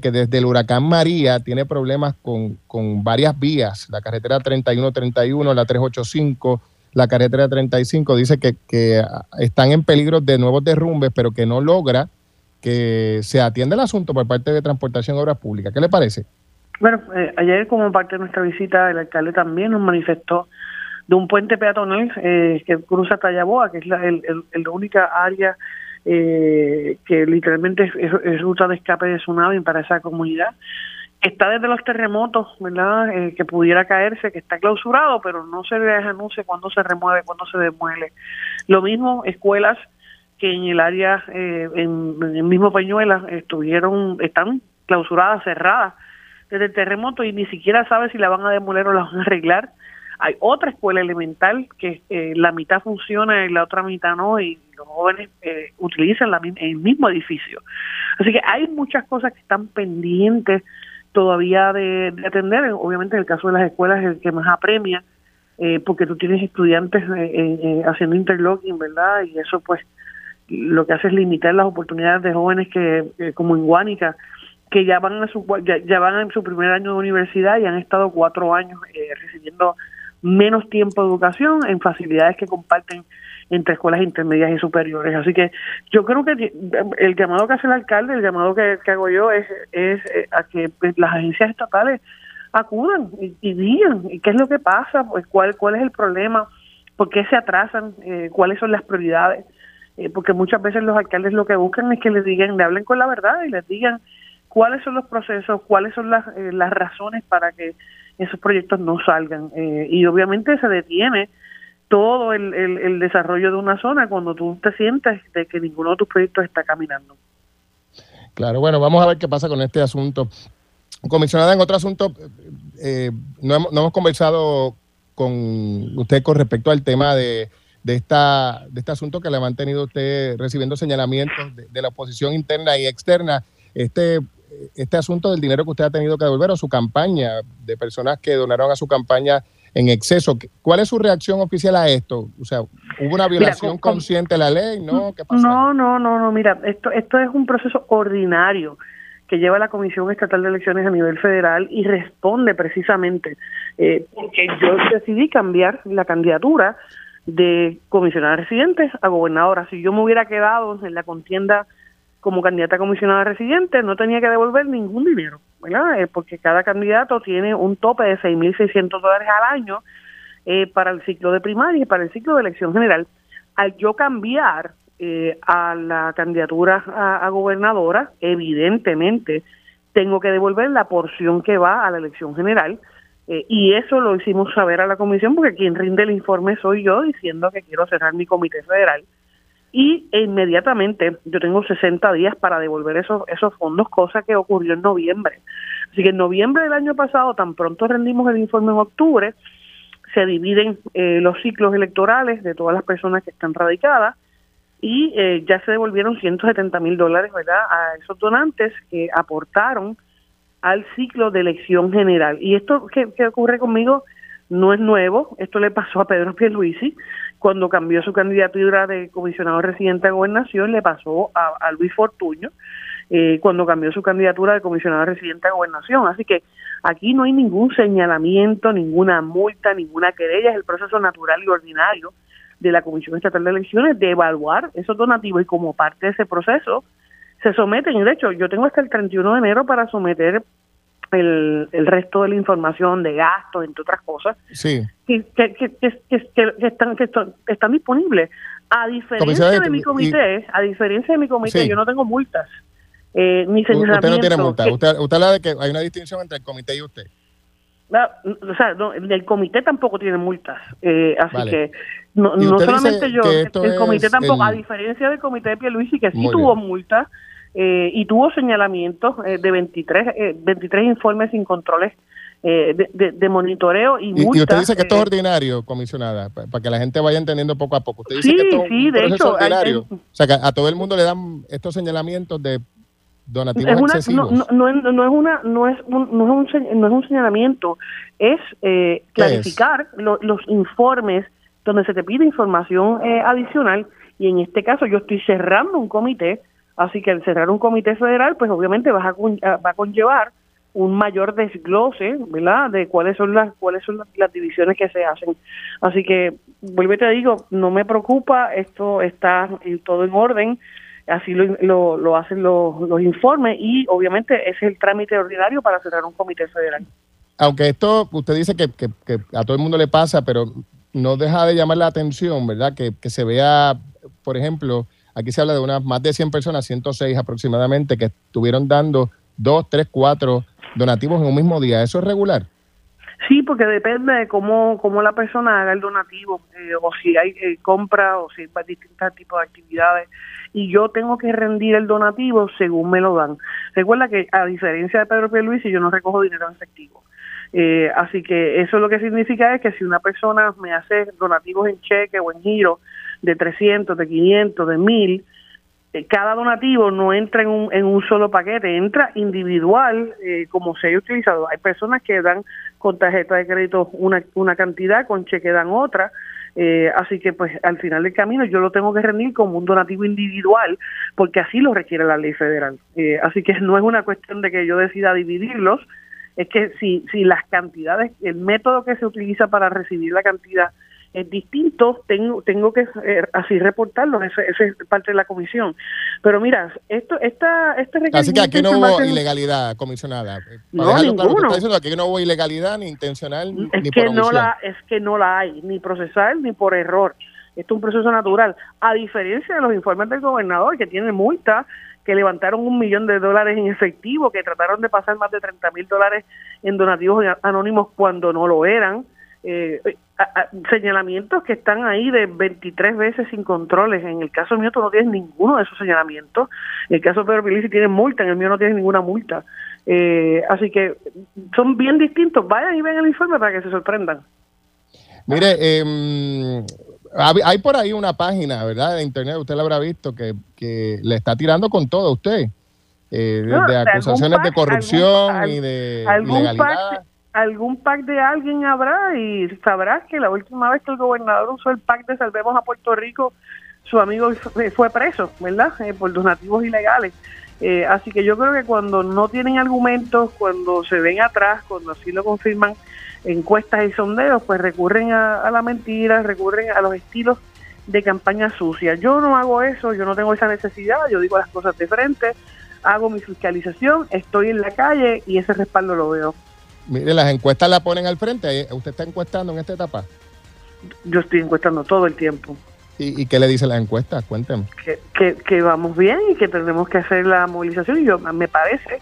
que desde el huracán María tiene problemas con, con varias vías, la carretera 3131, la 385, la carretera 35, dice que, que están en peligro de nuevos derrumbes, pero que no logra que se atienda el asunto por parte de Transportación Obras Públicas. ¿Qué le parece? Bueno, eh, ayer como parte de nuestra visita, el alcalde también nos manifestó de un puente peatonal eh, que cruza Tallaboa, que es la, el, única área eh, que literalmente es, ruta de escape de tsunami para esa comunidad. Está desde los terremotos, ¿verdad? que pudiera caerse, que está clausurado, pero no se les anuncia cuándo se remueve, cuándo se demuele. Lo mismo, escuelas que en el área, en, en, el mismo Peñuela, estuvieron, están clausuradas, cerradas desde el terremoto y ni siquiera sabe si la van a demoler o la van a arreglar. Hay otra escuela elemental que eh, la mitad funciona y la otra mitad no y los jóvenes eh, utilizan la, el mismo edificio. Así que hay muchas cosas que están pendientes todavía de, atender. Obviamente en el caso de las escuelas es el que más apremia eh, porque tú tienes estudiantes haciendo interlocking, ¿verdad? Y eso pues lo que hace es limitar las oportunidades de jóvenes que como en Guánica que ya van, a su, ya, van en su primer año de universidad y han estado cuatro años eh, recibiendo menos tiempo de educación en facilidades que comparten entre escuelas intermedias y superiores. Así que yo creo que el llamado que hace el alcalde, el llamado que, hago yo es, es eh, a que pues, las agencias estatales acudan y, digan qué es lo que pasa, pues cuál, cuál es el problema, por qué se atrasan, eh, cuáles son las prioridades, porque muchas veces los alcaldes lo que buscan es que les digan, le hablen con la verdad y les digan cuáles son los procesos, cuáles son las, eh, las razones para que esos proyectos no salgan. Eh, y obviamente se detiene todo el, el, desarrollo de una zona cuando tú te sientes de que ninguno de tus proyectos está caminando. Claro, bueno, vamos a ver qué pasa con este asunto. Comisionada, en otro asunto, eh, no, hemos, no, hemos, conversado con usted con respecto al tema de, de, esta, de este asunto que le ha mantenido usted recibiendo señalamientos de la oposición interna y externa. Este este asunto del dinero que usted ha tenido que devolver o su campaña de personas que donaron a su campaña en exceso. ¿Cuál es su reacción oficial a esto? O sea, ¿hubo una violación consciente de la ley? ¿No? ¿Qué No, no, no, no. Mira, esto, esto es un proceso ordinario que lleva la Comisión Estatal de Elecciones a nivel federal y responde precisamente eh, porque yo decidí cambiar la candidatura de comisionada residente a gobernadora. Si yo me hubiera quedado en la contienda como candidata comisionada residente no tenía que devolver ningún dinero, ¿verdad? Eh, porque cada candidato tiene un tope de 6.600 dólares al año eh, para el ciclo de primaria y para el ciclo de elección general. Al yo cambiar eh, a la candidatura a, gobernadora, evidentemente tengo que devolver la porción que va a la elección general. y eso lo hicimos saber a la comisión porque quien rinde el informe soy yo diciendo que quiero cerrar mi comité federal y inmediatamente yo tengo 60 días para devolver esos, esos fondos, cosa que ocurrió en noviembre. Así que en noviembre del año pasado, tan pronto rendimos el informe en octubre, se dividen eh, los ciclos electorales de todas las personas que están radicadas y eh, ya se devolvieron 170 mil dólares ¿verdad? a esos donantes que aportaron al ciclo de elección general. Y esto que, que ocurre conmigo no es nuevo, esto le pasó a Pedro Pierluisi cuando cambió su candidatura de comisionado residente a gobernación, le pasó a, Luis Fortuño eh, cuando cambió su candidatura de comisionado residente a gobernación. Así que aquí no hay ningún señalamiento, ninguna multa, ninguna querella, es el proceso natural y ordinario de la Comisión Estatal de Elecciones de evaluar esos donativos y como parte de ese proceso se someten, de hecho yo tengo hasta el 31 de enero para someter el, el resto de la información de gastos, entre otras cosas, sí. que, que, que, que, están, que están disponibles. A diferencia de, mi comité, a diferencia de mi comité, yo no tengo multas. Eh, ni. Usted no tiene multas. Usted, usted habla de que hay una distinción entre el comité y usted. o sea, el comité tampoco tiene multas. Eh, así que no, no solamente yo, el comité tampoco, a diferencia del comité de Pierluisi, que sí tuvo multas, eh, y tuvo señalamientos eh, de 23, eh, 23 informes sin controles eh, de, de, monitoreo y, multas. Y usted dice que esto es ordinario, comisionada, para que la gente vaya entendiendo poco a poco. Usted dice sí, que esto sí, de hecho, ordinario. o sea, que a todo el mundo le dan estos señalamientos de donativos excesivos. No, no, no, no, es una, no es un, no es un, no es un señalamiento, es clarificar los informes donde se te pide información adicional y en este caso yo estoy cerrando un comité, así que al cerrar un comité federal, pues obviamente vas a, va a conllevar un mayor desglose, ¿verdad? De cuáles son las cuáles son las, divisiones que se hacen. Así que vuelvo te digo, no me preocupa, esto está todo en orden, así lo, lo, hacen los, los informes y obviamente ese es el trámite ordinario para cerrar un comité federal. Aunque esto, usted dice que, que, que a todo el mundo le pasa, pero no deja de llamar la atención, ¿verdad? Que, que se vea, por ejemplo, aquí se habla de unas más de 100 personas, 106 aproximadamente, que estuvieron dando dos, tres, cuatro donativos en un mismo día. ¿Eso es regular? Sí, porque depende de cómo, cómo la persona haga el donativo, eh, o si hay eh, compra, o si hay distintos tipos de actividades. Y yo tengo que rendir el donativo según me lo dan. Recuerda que, a diferencia de Pedro Luis, yo no recojo dinero en efectivo. Eh, así que eso lo que significa es que si una persona me hace donativos en cheque o en giro de 300, de 500, de 1000, eh, cada donativo no entra en un, en un solo paquete, entra individual eh, como se haya utilizado. Hay personas que dan con tarjeta de crédito una, una cantidad, con cheque dan otra. Eh, así que pues al final del camino yo lo tengo que rendir como un donativo individual porque así lo requiere la ley federal. así que no es una cuestión de que yo decida dividirlos, es que si, si las cantidades, el método que se utiliza para recibir la cantidad es distinto, tengo, tengo que eh, así reportarlo, esa es parte de la comisión. Pero mira, esto, esta, este Así que aquí no hubo ilegalidad, comisionada. no, ninguno. aquí no hubo ilegalidad ni intencional es ni que no la Es que no la hay, ni procesal ni por error. Esto es un proceso natural. A diferencia de los informes del gobernador, que tiene multa, que levantaron un millón de dólares en efectivo, que trataron de pasar más de 30 mil dólares en donativos anónimos cuando no lo eran. Eh, señalamientos que están ahí de 23 veces sin controles. En el caso mío tú no tienes ninguno de esos señalamientos. En el caso de Pedro Pilici tiene multa, en el mío no tienes ninguna multa. Eh, así que son bien distintos. Vayan y ven el informe para que se sorprendan. Mire, eh, hay por ahí una página, ¿verdad? De internet, usted la habrá visto, que, que le está tirando con todo a usted. Eh, de, acusaciones de corrupción y de ilegalidad. Algún pack de alguien habrá y sabrás que la última vez que el gobernador usó el pack de Salvemos a Puerto Rico, su amigo fue preso, ¿verdad? Eh, por donativos ilegales. Eh, así que yo creo que cuando no tienen argumentos, cuando se ven atrás, cuando así lo confirman, encuestas y sondeos, pues recurren a, la mentira, recurren a los estilos de campaña sucia. Yo no hago eso, yo no tengo esa necesidad, yo digo las cosas de frente, hago mi fiscalización, estoy en la calle y ese respaldo lo veo. Mire, las encuestas la ponen al frente, ¿usted está encuestando en esta etapa? Yo estoy encuestando todo el tiempo. ¿Y, qué le dice la encuesta? Cuénteme. Que, que, que, vamos bien y que tenemos que hacer la movilización. Y yo me parece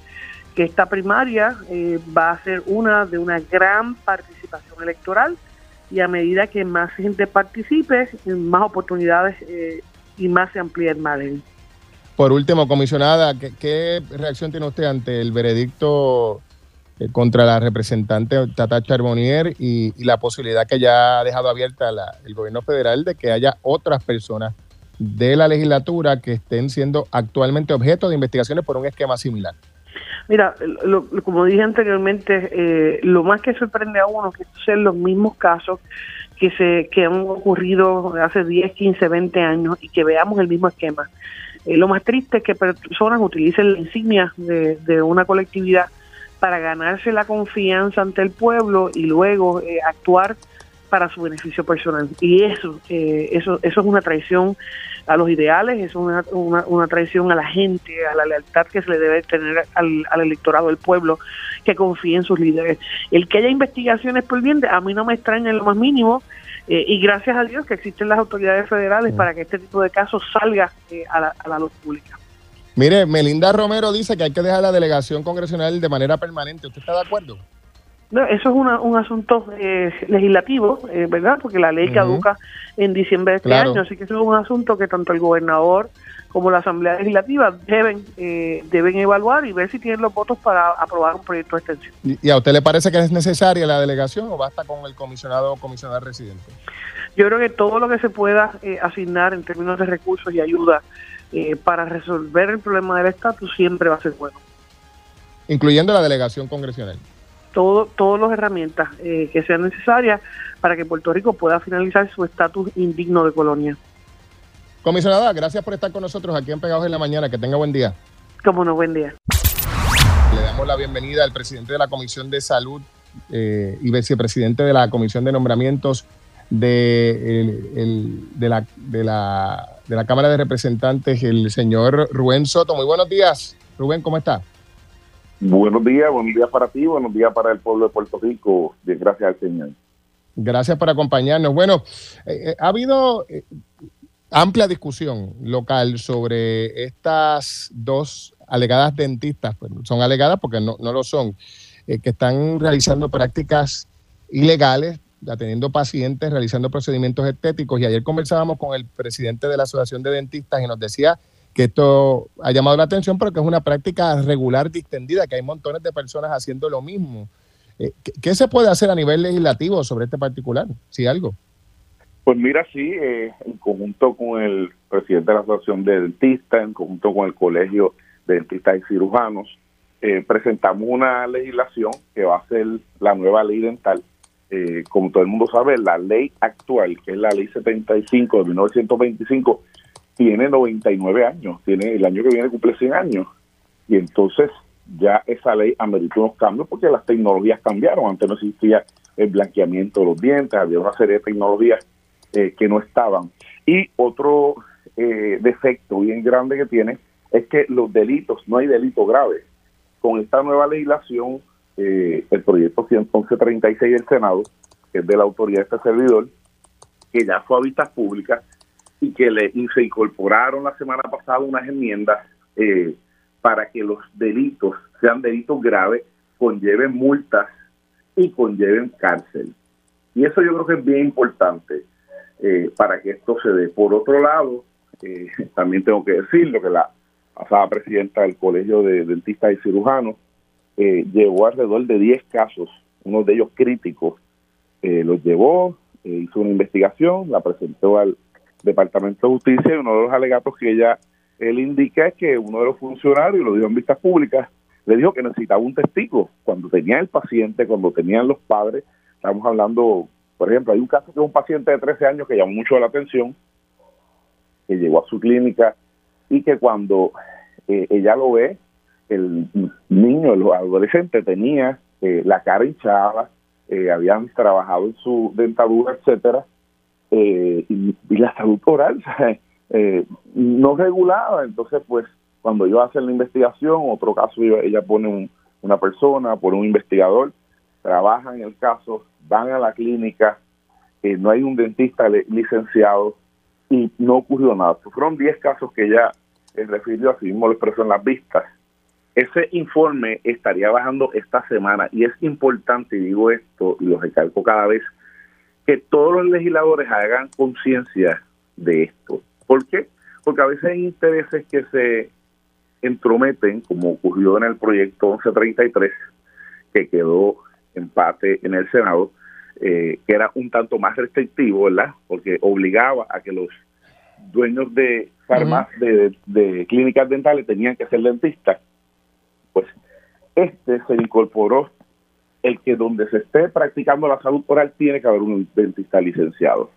que esta primaria eh, va a ser una de una gran participación electoral y a medida que más gente participe, más oportunidades eh, y más se amplía el margen. Por último, comisionada, ¿qué, reacción tiene usted ante el veredicto contra la representante Tata Charbonnier y, la posibilidad que ya ha dejado abierta el gobierno federal de que haya otras personas de la legislatura que estén siendo actualmente objeto de investigaciones por un esquema similar? Mira, como dije anteriormente, eh, lo más que sorprende a uno es que sean los mismos casos que se que han ocurrido hace 10, 15, 20 años y que veamos el mismo esquema. Eh, lo más triste es que personas utilicen la insignia de, una colectividad para ganarse la confianza ante el pueblo y luego eh, actuar para su beneficio personal. Y eso, eso, eso es una traición a los ideales, es una, una, traición a la gente, a la lealtad que se le debe tener al, electorado del pueblo que confíe en sus líderes. El que haya investigaciones por bien, a mí no me extraña en lo más mínimo, eh, y gracias a Dios que existen las autoridades federales mm. para que este tipo de casos salga eh, a, la, a la luz pública. Mire, Melinda Romero dice que hay que dejar la delegación congresional de manera permanente. ¿Usted está de acuerdo? No, eso es un asunto eh, legislativo, eh, ¿verdad? Porque la ley caduca en diciembre de este año, así que eso es un asunto que tanto el gobernador como la Asamblea Legislativa deben eh, deben evaluar y ver si tienen los votos para aprobar un proyecto de extensión. ¿Y a usted le parece que es necesaria la delegación o basta con el comisionado o comisionada residente? Yo creo que todo lo que se pueda asignar en términos de recursos y ayuda para resolver el problema del estatus siempre va a ser bueno. Incluyendo la delegación congresional todo, todas las herramientas eh, que sean necesarias para que Puerto Rico pueda finalizar su estatus indigno de colonia. Comisionada, gracias por estar con nosotros aquí en Pegados en la Mañana. Que tenga buen día. Como no, buen día. Le damos la bienvenida al presidente de la Comisión de Salud eh, y vicepresidente de la Comisión de Nombramientos de, de, la, de, la, de la Cámara de Representantes, el señor Rubén Soto. Muy buenos días. Rubén, ¿cómo está? Buenos días, buenos días para ti, buenos días para el pueblo de Puerto Rico. Gracias al Señor. Gracias por acompañarnos. Bueno, eh, eh, ha habido eh, amplia discusión local sobre estas dos alegadas dentistas, pues son alegadas porque no, no lo son, que están realizando prácticas ilegales, atendiendo pacientes, realizando procedimientos estéticos. Y ayer conversábamos con el presidente de la Asociación de Dentistas y nos decía que esto ha llamado la atención, pero que es una práctica regular distendida, que hay montones de personas haciendo lo mismo. Eh, ¿qué, se puede hacer a nivel legislativo sobre este particular, si algo? Pues mira, sí, eh, en conjunto con el presidente de la Asociación de Dentistas, en conjunto con el Colegio de Dentistas y Cirujanos, eh, presentamos una legislación que va a ser la nueva ley dental. Como todo el mundo sabe, la ley actual, que es la ley 75 de 1925, tiene 99 años, tiene el año que viene cumple 100 años. Y entonces ya esa ley ameritó unos cambios porque las tecnologías cambiaron. Antes no existía el blanqueamiento de los dientes, había una serie de tecnologías eh, que no estaban. Y otro eh, defecto bien grande que tiene es que los delitos, no hay delito grave. Con esta nueva legislación, eh, el proyecto 11136 del Senado, que es de la autoridad de este servidor, que ya fue a vistas públicas y que le, se incorporaron la semana pasada unas enmiendas eh, para que los delitos sean delitos graves, conlleven multas y conlleven cárcel. Y eso yo creo que es bien importante eh, para que esto se dé. Por otro lado, eh, también tengo que decirlo que la pasada presidenta del Colegio de Dentistas y Cirujanos eh, llevó alrededor de 10 casos, uno de ellos críticos, los llevó, hizo una investigación, la presentó al Departamento de Justicia y uno de los alegatos que ella él indica que uno de los funcionarios, lo dijo en vistas públicas, le dijo que necesitaba un testigo cuando tenía el paciente, cuando tenían los padres. Estamos hablando, por ejemplo, hay un caso que es un paciente de 13 años que llamó mucho la atención, que llegó a su clínica y que cuando eh, ella lo ve, el niño, el adolescente tenía eh, la cara hinchada, eh, habían trabajado en su dentadura, etcétera, y, y, la salud oral, eh, no regulaba. Entonces, pues, cuando ellos hacen la investigación, otro caso, ella pone una persona, pone un investigador, trabajan el caso, van a la clínica, eh, no hay un dentista licenciado y no ocurrió nada. Fueron 10 casos que ella eh, refirió, así mismo lo expresó en las vistas. Ese informe estaría bajando esta semana y es importante, y digo esto y lo recalco cada vez, que todos los legisladores hagan conciencia de esto. ¿Por qué? Porque a veces hay intereses que se entrometen, como ocurrió en el proyecto 1133, que quedó empate en el Senado, eh, que era un tanto más restrictivo, ¿verdad? Porque obligaba a que los dueños de farmacias, de, clínicas dentales tenían que ser dentistas. Pues este se incorporó el que donde se esté practicando la salud oral tiene que haber un dentista licenciado.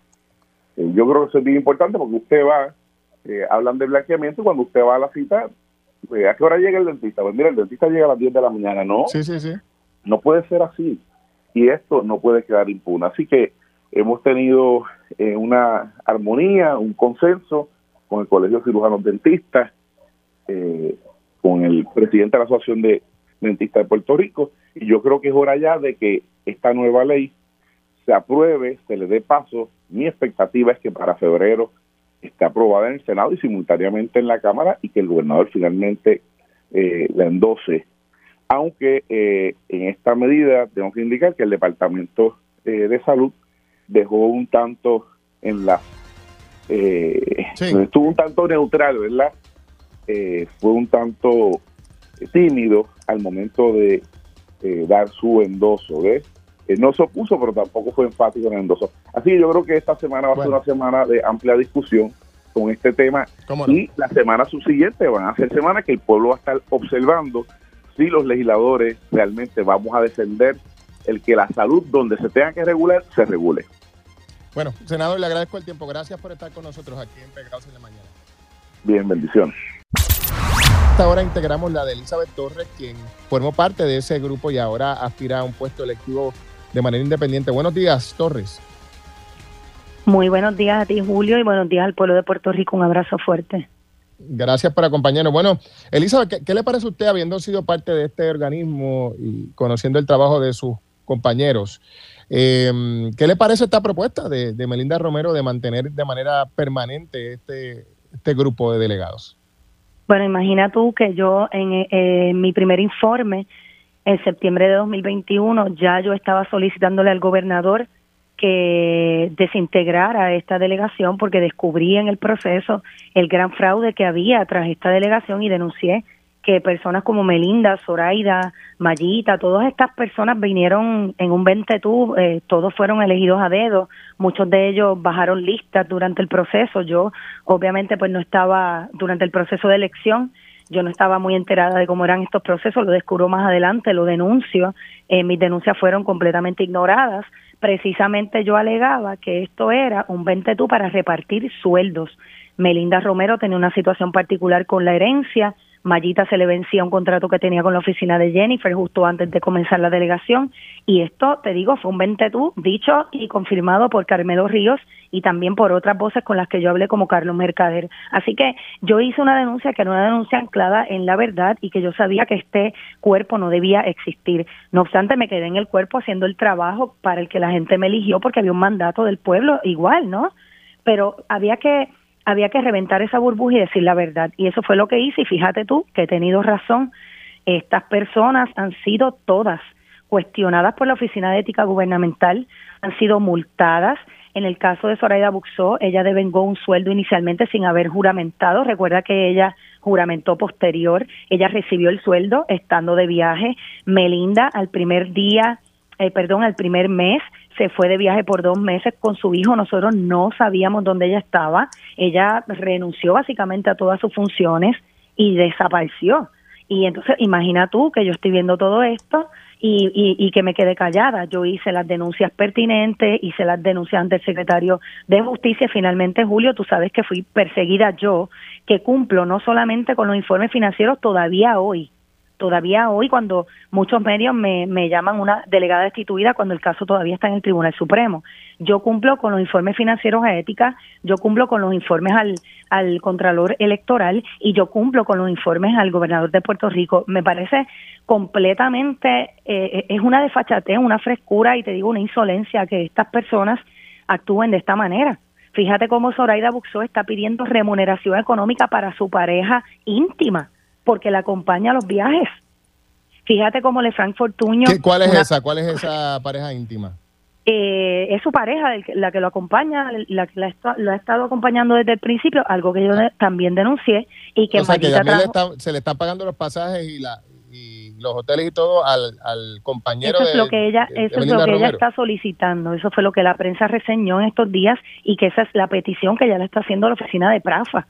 Eh, yo creo que eso es bien importante porque usted va, eh, hablan de blanqueamiento, cuando usted va a la cita, pues, ¿a qué hora llega el dentista? Pues mira, el dentista llega a las 10 de la mañana, ¿no? Sí, sí, sí. No puede ser así. Y esto no puede quedar impune. Así que hemos tenido eh, una armonía, un consenso con el Colegio de Cirujanos Dentistas, con el presidente de la Asociación de Dentistas de Puerto Rico, y yo creo que es hora ya de que esta nueva ley se apruebe, se le dé paso. Mi expectativa es que para febrero esté aprobada en el Senado y simultáneamente en la Cámara y que el gobernador finalmente eh, la endose. Aunque eh, en esta medida tengo que indicar que el Departamento eh, de Salud dejó un tanto en la... Eh, Estuvo un tanto neutral, ¿verdad? Fue un tanto tímido al momento de dar su endoso, ¿ves? no se opuso, pero tampoco fue enfático en el endoso. Así que yo creo que esta semana va a ser una semana de amplia discusión con este tema y la semana subsiguiente van a ser semanas que el pueblo va a estar observando si los legisladores realmente vamos a defender el que la salud donde se tenga que regular se regule. Bueno, senador, le agradezco el tiempo. Gracias por estar con nosotros aquí en Pegados en la Mañana. Bien, bendiciones. Ahora integramos la de Elizabeth Torres, quien formó parte de ese grupo y ahora aspira a un puesto electivo de manera independiente. Buenos días, Torres. Muy buenos días a ti, Julio, y buenos días al pueblo de Puerto Rico. Un abrazo fuerte. Gracias por acompañarnos. Bueno, Elizabeth, ¿qué, le parece a usted habiendo sido parte de este organismo y conociendo el trabajo de sus compañeros? Eh, ¿Qué le parece esta propuesta de, Melinda Romero de mantener de manera permanente este, este grupo de delegados? Bueno, imagina tú que yo en, mi primer informe, en septiembre de 2021, ya yo estaba solicitándole al gobernador que desintegrara esta delegación porque descubrí en el proceso el gran fraude que había tras esta delegación y denuncié que personas como Melinda, Zoraida, Mayita, todas estas personas vinieron en un 20 eh, todos fueron elegidos a dedo, muchos de ellos bajaron listas durante el proceso, yo obviamente pues no estaba durante el proceso de elección, yo no estaba muy enterada de cómo eran estos procesos, lo descubro más adelante, lo denuncio, eh, mis denuncias fueron completamente ignoradas, precisamente yo alegaba que esto era un 20 para repartir sueldos. Melinda Romero tenía una situación particular con la herencia, Mayita se le vencía un contrato que tenía con la oficina de Jennifer justo antes de comenzar la delegación y esto, te digo, fue un ventetú dicho y confirmado por Carmelo Ríos y también por otras voces con las que yo hablé como Carlos Mercader. Así que yo hice una denuncia que era una denuncia anclada en la verdad y que yo sabía que este cuerpo no debía existir. No obstante, me quedé en el cuerpo haciendo el trabajo para el que la gente me eligió porque había un mandato del pueblo igual, ¿no? Pero había que había que reventar esa burbuja y decir la verdad. Y eso fue lo que hice y fíjate tú que he tenido razón. Estas personas han sido todas cuestionadas por la Oficina de Ética Gubernamental, han sido multadas. En el caso de Zoraida Buxó, ella devengó un sueldo inicialmente sin haber juramentado. Recuerda que ella juramentó posterior, ella recibió el sueldo estando de viaje. Melinda, al primer día, eh, perdón, al primer mes, se fue de viaje por dos meses con su hijo, nosotros no sabíamos dónde ella estaba, ella renunció básicamente a todas sus funciones y desapareció. Y entonces imagina tú que yo estoy viendo todo esto y, y, que me quedé callada. Yo hice las denuncias pertinentes, hice las denuncias ante el secretario de Justicia. Finalmente, Julio, tú sabes que fui perseguida yo, que cumplo no solamente con los informes financieros todavía hoy, todavía hoy cuando muchos medios me, me llaman una delegada destituida cuando el caso todavía está en el Tribunal Supremo. Yo cumplo con los informes financieros a ética, yo cumplo con los informes al, al Contralor Electoral y yo cumplo con los informes al gobernador de Puerto Rico. Me parece completamente, eh, es una desfachatez, una frescura y te digo una insolencia que estas personas actúen de esta manera. Fíjate cómo Zoraida Buxó está pidiendo remuneración económica para su pareja íntima porque la acompaña a los viajes. Fíjate cómo Le Frank Fortuño... ¿Cuál es esa? ¿Cuál es esa pareja íntima? Eh, es su pareja la que lo acompaña, la que lo ha estado acompañando desde el principio, algo que yo también denuncié y que, o sea, que se le están pagando los pasajes y, la, y los hoteles y todo al, al compañero eso es lo que ella eso es lo que ella está solicitando eso fue lo que la prensa reseñó en estos días y que esa es la petición que ella le está haciendo la oficina de Prafa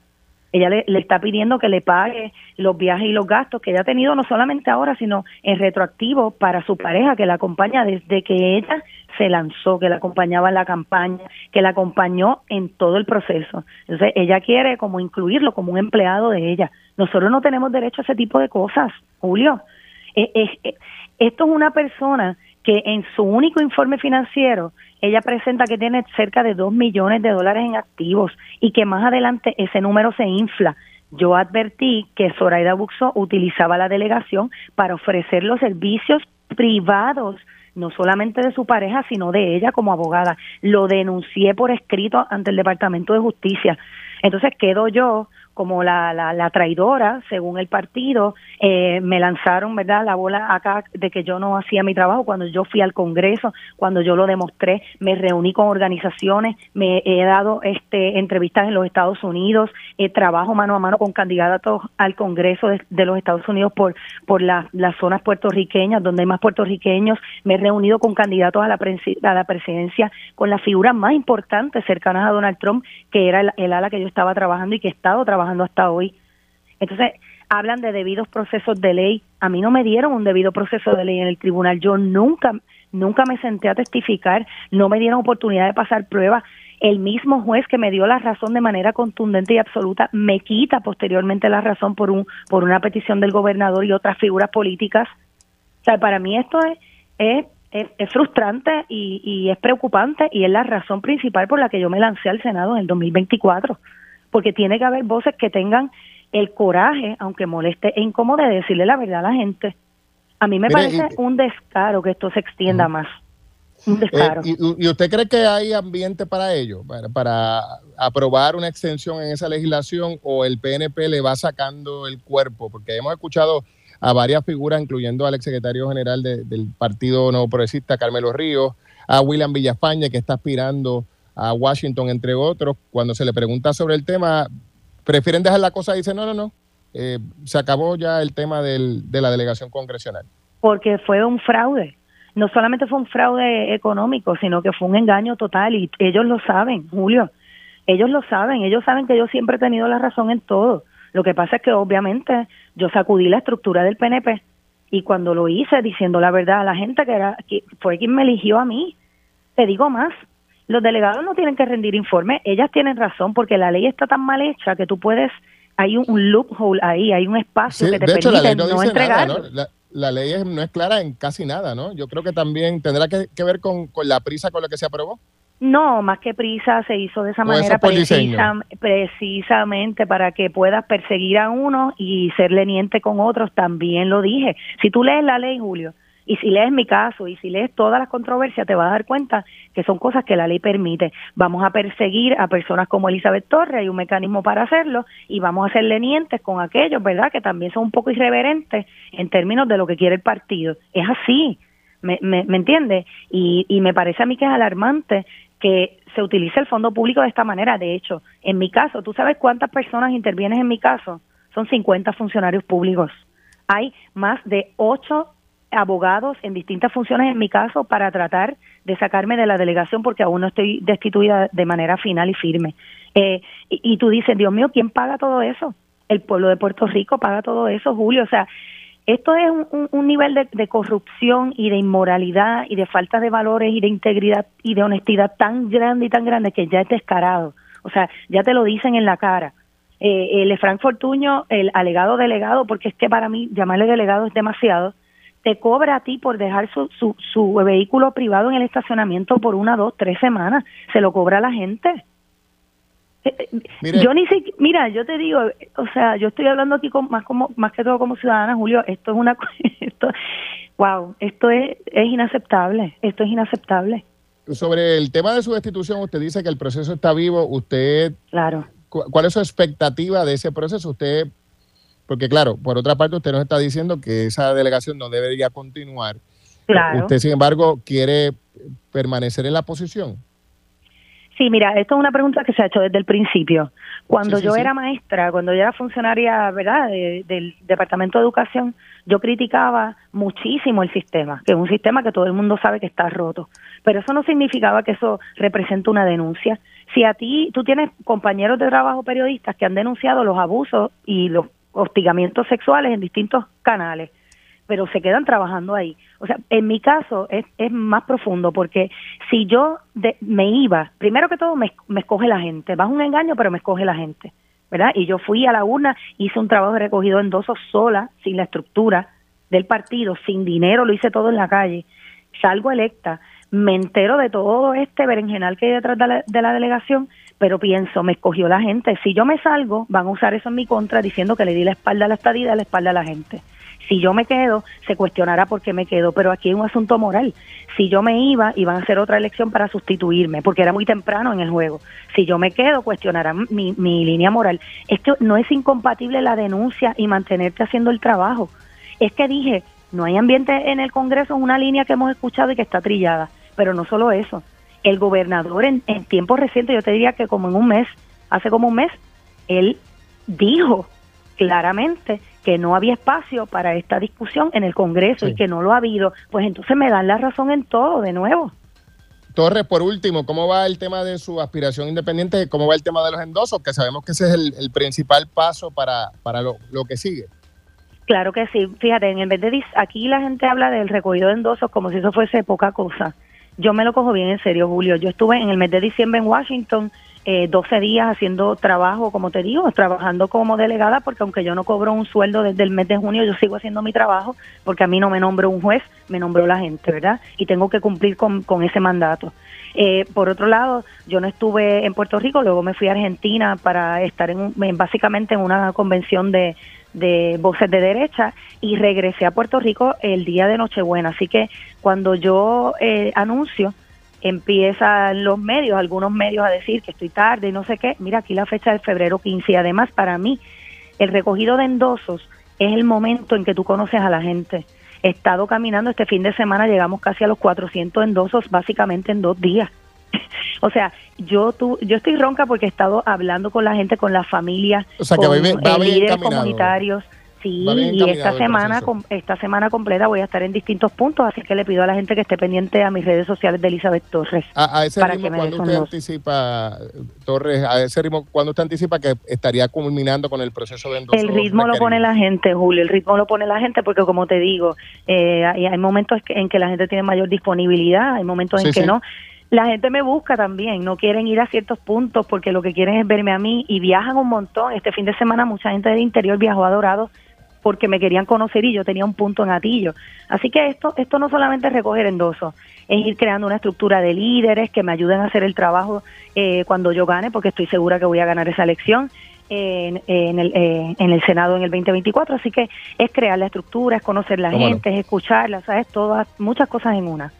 ella le, está pidiendo que le pague los viajes y los gastos que ella ha tenido no solamente ahora, sino en retroactivo para su pareja que la acompaña desde que ella se lanzó, que la acompañaba en la campaña, que la acompañó en todo el proceso. Entonces, ella quiere como incluirlo como un empleado de ella. Nosotros no tenemos derecho a ese tipo de cosas, Julio. Eh, eh, esto es una persona que en su único informe financiero ella presenta que tiene cerca de 2 millones de dólares en activos y que más adelante ese número se infla. Yo advertí que Zoraida Buxo utilizaba la delegación para ofrecer los servicios privados no solamente de su pareja, sino de ella como abogada. Lo denuncié por escrito ante el Departamento de Justicia. Entonces quedo yo como la, la, traidora, según el partido, eh, me lanzaron, ¿verdad?, la bola acá de que yo no hacía mi trabajo cuando yo fui al Congreso, cuando yo lo demostré, me reuní con organizaciones, me he dado este entrevistas en los Estados Unidos, eh, trabajo mano a mano con candidatos al Congreso de, los Estados Unidos por, por las zonas puertorriqueñas, donde hay más puertorriqueños, me he reunido con candidatos a la, a la presidencia, con las figuras más importantes cercanas a Donald Trump, que era el, el ala que yo estaba trabajando y que he estado trabajando hasta hoy. Entonces, hablan de debidos procesos de ley. A mí no me dieron un debido proceso de ley en el tribunal. Yo nunca nunca me senté a testificar, no me dieron oportunidad de pasar pruebas. El mismo juez que me dio la razón de manera contundente y absoluta me quita posteriormente la razón por un por una petición del gobernador y otras figuras políticas. O sea, para mí esto es, es, es frustrante y, y es preocupante y es la razón principal por la que yo me lancé al Senado en el 2024, porque tiene que haber voces que tengan el coraje, aunque moleste e incómodo, de decirle la verdad a la gente. A mí me parece un descaro que esto se extienda más. Un eh, descaro. y, usted cree que hay ambiente para ello? Para, aprobar una extensión en esa legislación o el PNP le va sacando el cuerpo? Porque hemos escuchado a varias figuras, incluyendo al exsecretario general del Partido Nuevo Progresista, Carmelo Ríos, a William Villafañe, que está aspirando a Washington, entre otros. Cuando se le pregunta sobre el tema, prefieren dejar la cosa y dicen, no, no, no, eh, se acabó ya el tema del, de la delegación congresional. Porque fue un fraude. No solamente fue un fraude económico, sino que fue un engaño total y ellos lo saben, Julio. Ellos lo saben, ellos saben que yo siempre he tenido la razón en todo. Lo que pasa es que obviamente yo sacudí la estructura del PNP y cuando lo hice diciendo la verdad a la gente que era que fue quien me eligió a mí. Te digo más, los delegados no tienen que rendir informe, ellas tienen razón porque la ley está tan mal hecha que tú puedes, hay un, loophole ahí, hay un espacio que te permite no, entregar. La, ley no es clara en casi nada, ¿no? Yo creo que también tendrá que, ver con, la prisa con la que se aprobó. No, más que prisa se hizo de esa manera precisamente para que puedas perseguir a uno y ser leniente con otros, también lo dije. Si tú lees la ley, Julio, y si lees mi caso y si lees todas las controversias, te vas a dar cuenta que son cosas que la ley permite. Vamos a perseguir a personas como Elizabeth Torres, hay un mecanismo para hacerlo, y vamos a ser lenientes con aquellos, ¿verdad?, que también son un poco irreverentes en términos de lo que quiere el partido. Es así, ¿me, me, entiendes? Y, me parece a mí que es alarmante que se utilice el fondo público de esta manera. De hecho, en mi caso, ¿tú sabes cuántas personas intervienen en mi caso? Son 50 funcionarios públicos. Hay más de 8 abogados en distintas funciones en mi caso para tratar de sacarme de la delegación porque aún no estoy destituida de manera final y firme. Eh, y, tú dices, Dios mío, ¿quién paga todo eso? El pueblo de Puerto Rico paga todo eso, Julio. O sea, esto es un, nivel de, de, corrupción y de inmoralidad y de falta de valores y de integridad y de honestidad tan grande y tan grande que ya es descarado. O sea, ya te lo dicen en la cara. Eh, el Frank Fortuño, el alegado delegado, porque es que para mí llamarle delegado es demasiado, te cobra a ti por dejar su, su, su vehículo privado en el estacionamiento por una, dos, tres semanas. Se lo cobra a la gente. Eh, eh, yo ni siquiera, mira, yo te digo, o sea, yo estoy hablando aquí con, más como más que todo como ciudadana, Julio, esto es una esto wow, esto es, es inaceptable, esto es inaceptable. Sobre el tema de su destitución, usted dice que el proceso está vivo, usted Claro. ¿Cuál es su expectativa de ese proceso? Usted porque claro, por otra parte usted nos está diciendo que esa delegación no debería continuar. Claro. Usted, sin embargo, quiere permanecer en la posición. Sí, mira, esto es una pregunta que se ha hecho desde el principio. Cuando yo era maestra, cuando yo era funcionaria, ¿verdad?, del Departamento de Educación, yo criticaba muchísimo el sistema, que es un sistema que todo el mundo sabe que está roto. Pero eso no significaba que eso represente una denuncia. Si a ti, tú tienes compañeros de trabajo periodistas que han denunciado los abusos y los hostigamientos sexuales en distintos canales, pero se quedan trabajando ahí. O sea, en mi caso es, es más profundo porque si yo me iba, primero que todo me, escoge la gente, va un engaño, pero me escoge la gente, ¿verdad? Y yo fui a la urna, hice un trabajo de recogido en endosos sola, sin la estructura del partido, sin dinero, lo hice todo en la calle, salgo electa, me entero de todo este berenjenal que hay detrás de la, de la delegación pero pienso, me escogió la gente. Si yo me salgo, van a usar eso en mi contra diciendo que le di la espalda a la estadía, la espalda a la gente. Si yo me quedo, se cuestionará por qué me quedo, pero aquí hay un asunto moral. Si yo me iba, iban a hacer otra elección para sustituirme, porque era muy temprano en el juego. Si yo me quedo, cuestionarán mi, mi línea moral. Es que no es incompatible la denuncia y mantenerte haciendo el trabajo. Es que dije, no hay ambiente en el Congreso, es una línea que hemos escuchado y que está trillada. Pero no solo eso, el gobernador en, en tiempos recientes, yo te diría que como en un mes, hace como un mes, él dijo claramente que no había espacio para esta discusión en el Congreso y que no lo ha habido, pues entonces me dan la razón en todo de nuevo. Torres, por último, ¿cómo va el tema de su aspiración independiente? ¿Cómo va el tema de los endosos? Que sabemos que ese es el, principal paso para, para lo, lo, que sigue. Claro que sí. Fíjate, en vez de aquí la gente habla del recogido de endosos como si eso fuese poca cosa. Yo me lo cojo bien en serio, Julio. Yo estuve en el mes de diciembre en Washington eh, 12 días haciendo trabajo, como te digo, trabajando como delegada, porque aunque yo no cobro un sueldo desde el mes de junio, yo sigo haciendo mi trabajo, porque a mí no me nombró un juez, me nombró la gente, ¿verdad? Y tengo que cumplir con, con ese mandato. Eh, por otro lado, yo no estuve en Puerto Rico, luego me fui a Argentina para estar en, básicamente en una convención de, de voces de derecha y regresé a Puerto Rico el día de Nochebuena. Así que cuando yo eh, anuncio empiezan los medios, algunos medios a decir que estoy tarde y no sé qué. Mira, aquí la fecha de febrero 15 y además para mí el recogido de endosos es el momento en que tú conoces a la gente. He estado caminando este fin de semana, llegamos casi a los 400 endosos básicamente en dos días. o sea, yo tú, yo estoy ronca porque he estado hablando con la gente, con las familias, con líderes comunitarios. Sí, y esta semana, esta semana completa voy a estar en distintos puntos, así que le pido a la gente que esté pendiente a mis redes sociales de Elizabeth Torres. A, ese ritmo, cuando usted anticipa, Torres, a ese ritmo, cuando usted anticipa que estaría culminando con el proceso de El ritmo lo pone la gente, Julio, el ritmo lo pone la gente porque, como te digo, eh, hay, momentos en que la gente tiene mayor disponibilidad, hay momentos en que no la gente me busca también, no quieren ir a ciertos puntos porque lo que quieren es verme a mí y viajan un montón. Este fin de semana mucha gente del interior viajó a Dorado porque me querían conocer y yo tenía un punto en Atillo. Así que esto, esto no solamente es recoger endosos, es ir creando una estructura de líderes que me ayuden a hacer el trabajo eh, cuando yo gane, porque estoy segura que voy a ganar esa elección. En, el, eh, en el Senado en el 2024, así que es crear la estructura, es conocer la gente, es escucharla, ¿sabes? Todas, muchas cosas en una.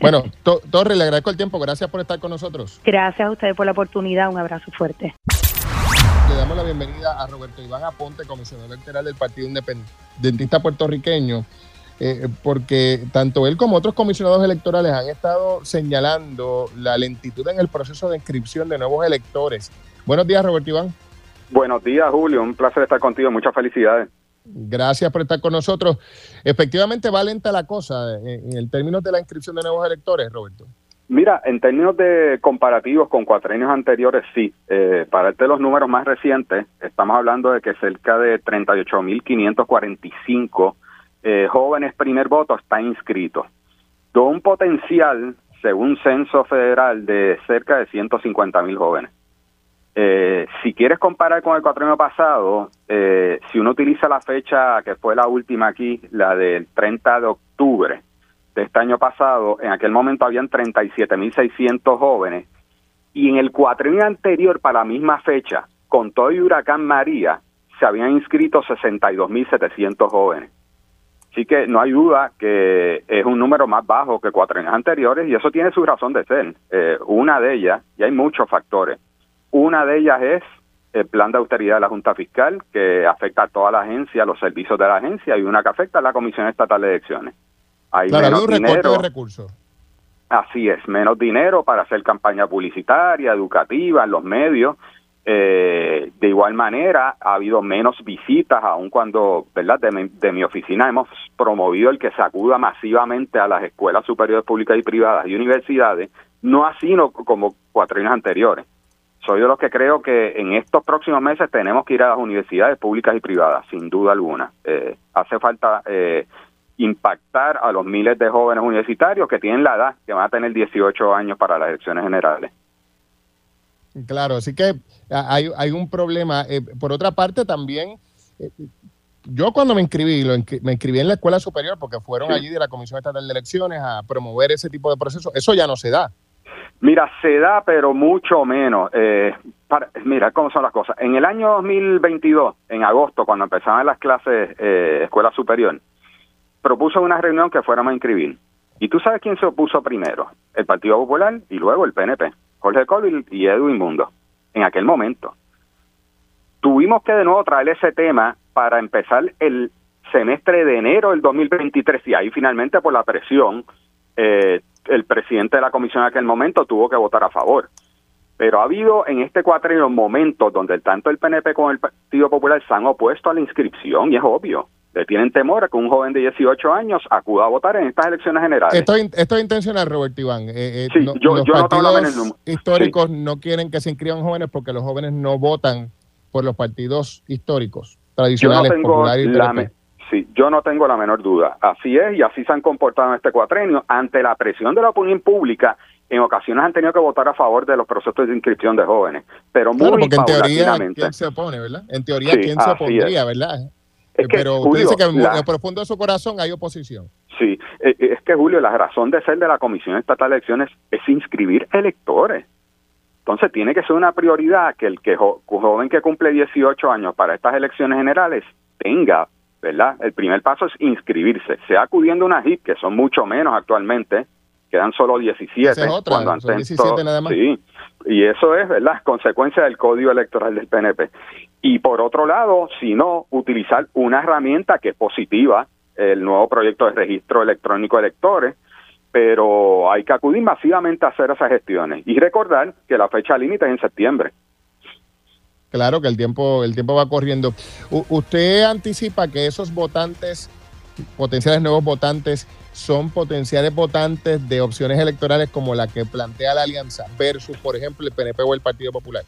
Bueno, Torre, le agradezco el tiempo, gracias por estar con nosotros. Gracias a ustedes por la oportunidad, un abrazo fuerte le damos la bienvenida a Roberto Iván Aponte, comisionado electoral del Partido Independentista Puertorriqueño, eh, porque tanto él como otros comisionados electorales han estado señalando la lentitud en el proceso de inscripción de nuevos electores. Buenos días, Roberto Iván. Buenos días, Julio. Un placer estar contigo. Muchas felicidades. Gracias por estar con nosotros. Efectivamente, va lenta la cosa en el término de la inscripción de nuevos electores, Roberto. Mira, en términos de comparativos con cuatro años anteriores, sí. Eh, para darte los números más recientes, estamos hablando de que cerca de 38.545 eh, jóvenes primer voto están inscritos. De un potencial, según censo federal, de cerca de 150.000 jóvenes. Eh, si quieres comparar con el años pasado, eh, si uno utiliza la fecha que fue la última aquí, la del 30 de octubre, de este año pasado, en aquel momento habían 37.600 jóvenes y en el cuatrienio anterior para la misma fecha, con todo el huracán María, se habían inscrito 62.700 jóvenes. Así que no hay duda que es un número más bajo que cuatro años anteriores y eso tiene su razón de ser. Eh, una de ellas, y hay muchos factores, una de ellas es el plan de austeridad de la Junta Fiscal que afecta a toda la agencia, los servicios de la agencia y una que afecta a la Comisión Estatal de Elecciones. Hay menos dinero. de recursos. Así es, menos dinero para hacer campaña publicitaria, educativa, en los medios. Eh, de igual manera, ha habido menos visitas, aun cuando, ¿verdad? De mi, oficina hemos promovido el que se acuda masivamente a las escuelas superiores públicas y privadas y universidades, no así no, como cuatro años anteriores. Soy de los que creo que en estos próximos meses tenemos que ir a las universidades públicas y privadas, sin duda alguna. Eh, hace falta eh, impactar a los miles de jóvenes universitarios que tienen la edad, que van a tener 18 años para las elecciones generales. Claro, así que hay, hay un problema. Eh, por otra parte, también, eh, yo cuando me inscribí, me inscribí en la escuela superior porque fueron allí de la Comisión Estatal de Elecciones a promover ese tipo de procesos. Eso ya no se da. Mira, se da, pero mucho menos. Eh, mira, ¿cómo son las cosas? En el año 2022, en agosto, cuando empezaban las clases eh, escuela superior, propuso una reunión que fuéramos a inscribir. ¿Y tú sabes quién se opuso primero? El Partido Popular y luego el PNP. Jorge Colville y Edwin Mundo, en aquel momento. Tuvimos que de nuevo traer ese tema para empezar el semestre de enero del 2023 y ahí finalmente por la presión eh, el presidente de la comisión en aquel momento tuvo que votar a favor. Pero ha habido en este cuatrimestre momentos donde tanto el PNP como el Partido Popular se han opuesto a la inscripción y es obvio tienen temor a que un joven de 18 años acuda a votar en estas elecciones generales. Esto, esto es intencional, Roberto Iván. Eh, eh, sí, yo, los partidos históricos no quieren que se inscriban jóvenes porque los jóvenes no votan por los partidos históricos, tradicionales, populares Sí, yo no tengo la menor duda. Así es y así se han comportado en este cuatrenio ante la presión de la opinión pública. En ocasiones han tenido que votar a favor de los procesos de inscripción de jóvenes, pero muy claro, porque en teoría. ¿quién se opone, verdad? En teoría, Sí, ¿quién se opondría, es. verdad? Es Eh, que, pero Julio, usted dice que en la- lo profundo de su corazón hay oposición. Sí, eh, eh, es que Julio, la razón de ser de la Comisión Estatal de Elecciones es inscribir electores. Entonces tiene que ser una prioridad que el que jo- joven que cumple 18 años para estas elecciones generales tenga, ¿verdad? El primer paso es inscribirse, sea acudiendo a una HIP, que son mucho menos actualmente, quedan solo 17. Esa es otra, cuando son antes 17 todo- nada más. Sí, y eso es, ¿verdad? Consecuencia del código electoral del PNP. Y por otro lado, si no, utilizar una herramienta que es positiva, el nuevo proyecto de registro electrónico de electores, pero hay que acudir masivamente a hacer esas gestiones. Y recordar que la fecha límite es en septiembre. Claro que el tiempo, el tiempo va corriendo. ¿Usted anticipa que esos votantes, potenciales nuevos votantes, son potenciales votantes de opciones electorales como la que plantea la alianza versus, por ejemplo, el PNP o el Partido Popular?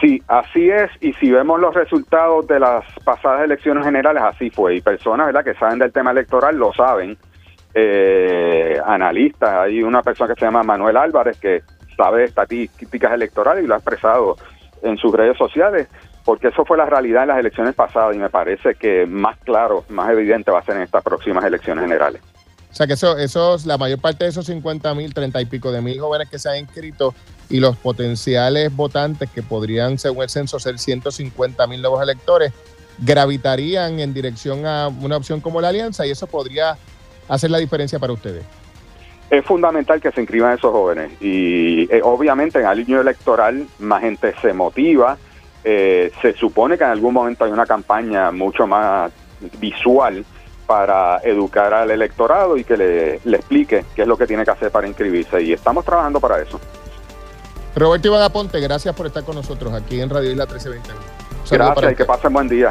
Sí, así es, y si vemos los resultados de las pasadas elecciones generales, así fue, y personas ¿verdad? que saben del tema electoral lo saben, eh, analistas, hay una persona que se llama Manuel Álvarez que sabe estadísticas electorales y lo ha expresado en sus redes sociales, porque eso fue la realidad en las elecciones pasadas y me parece que más claro, más evidente va a ser en estas próximas elecciones generales. O sea que eso, esos, la mayor parte de esos 50 mil, 30 y pico de mil jóvenes que se han inscrito y los potenciales votantes que podrían, según el censo, ser 150 mil nuevos electores, gravitarían en dirección a una opción como la alianza y eso podría hacer la diferencia para ustedes. Es fundamental que se inscriban esos jóvenes y eh, obviamente en el año electoral más gente se motiva, eh, se supone que en algún momento hay una campaña mucho más visual para educar al electorado y que le, le explique qué es lo que tiene que hacer para inscribirse y estamos trabajando para eso. Roberto Iván Aponte, gracias por estar con nosotros aquí en Radio Isla 1321. Un saludo para Gracias y que pasen buen día.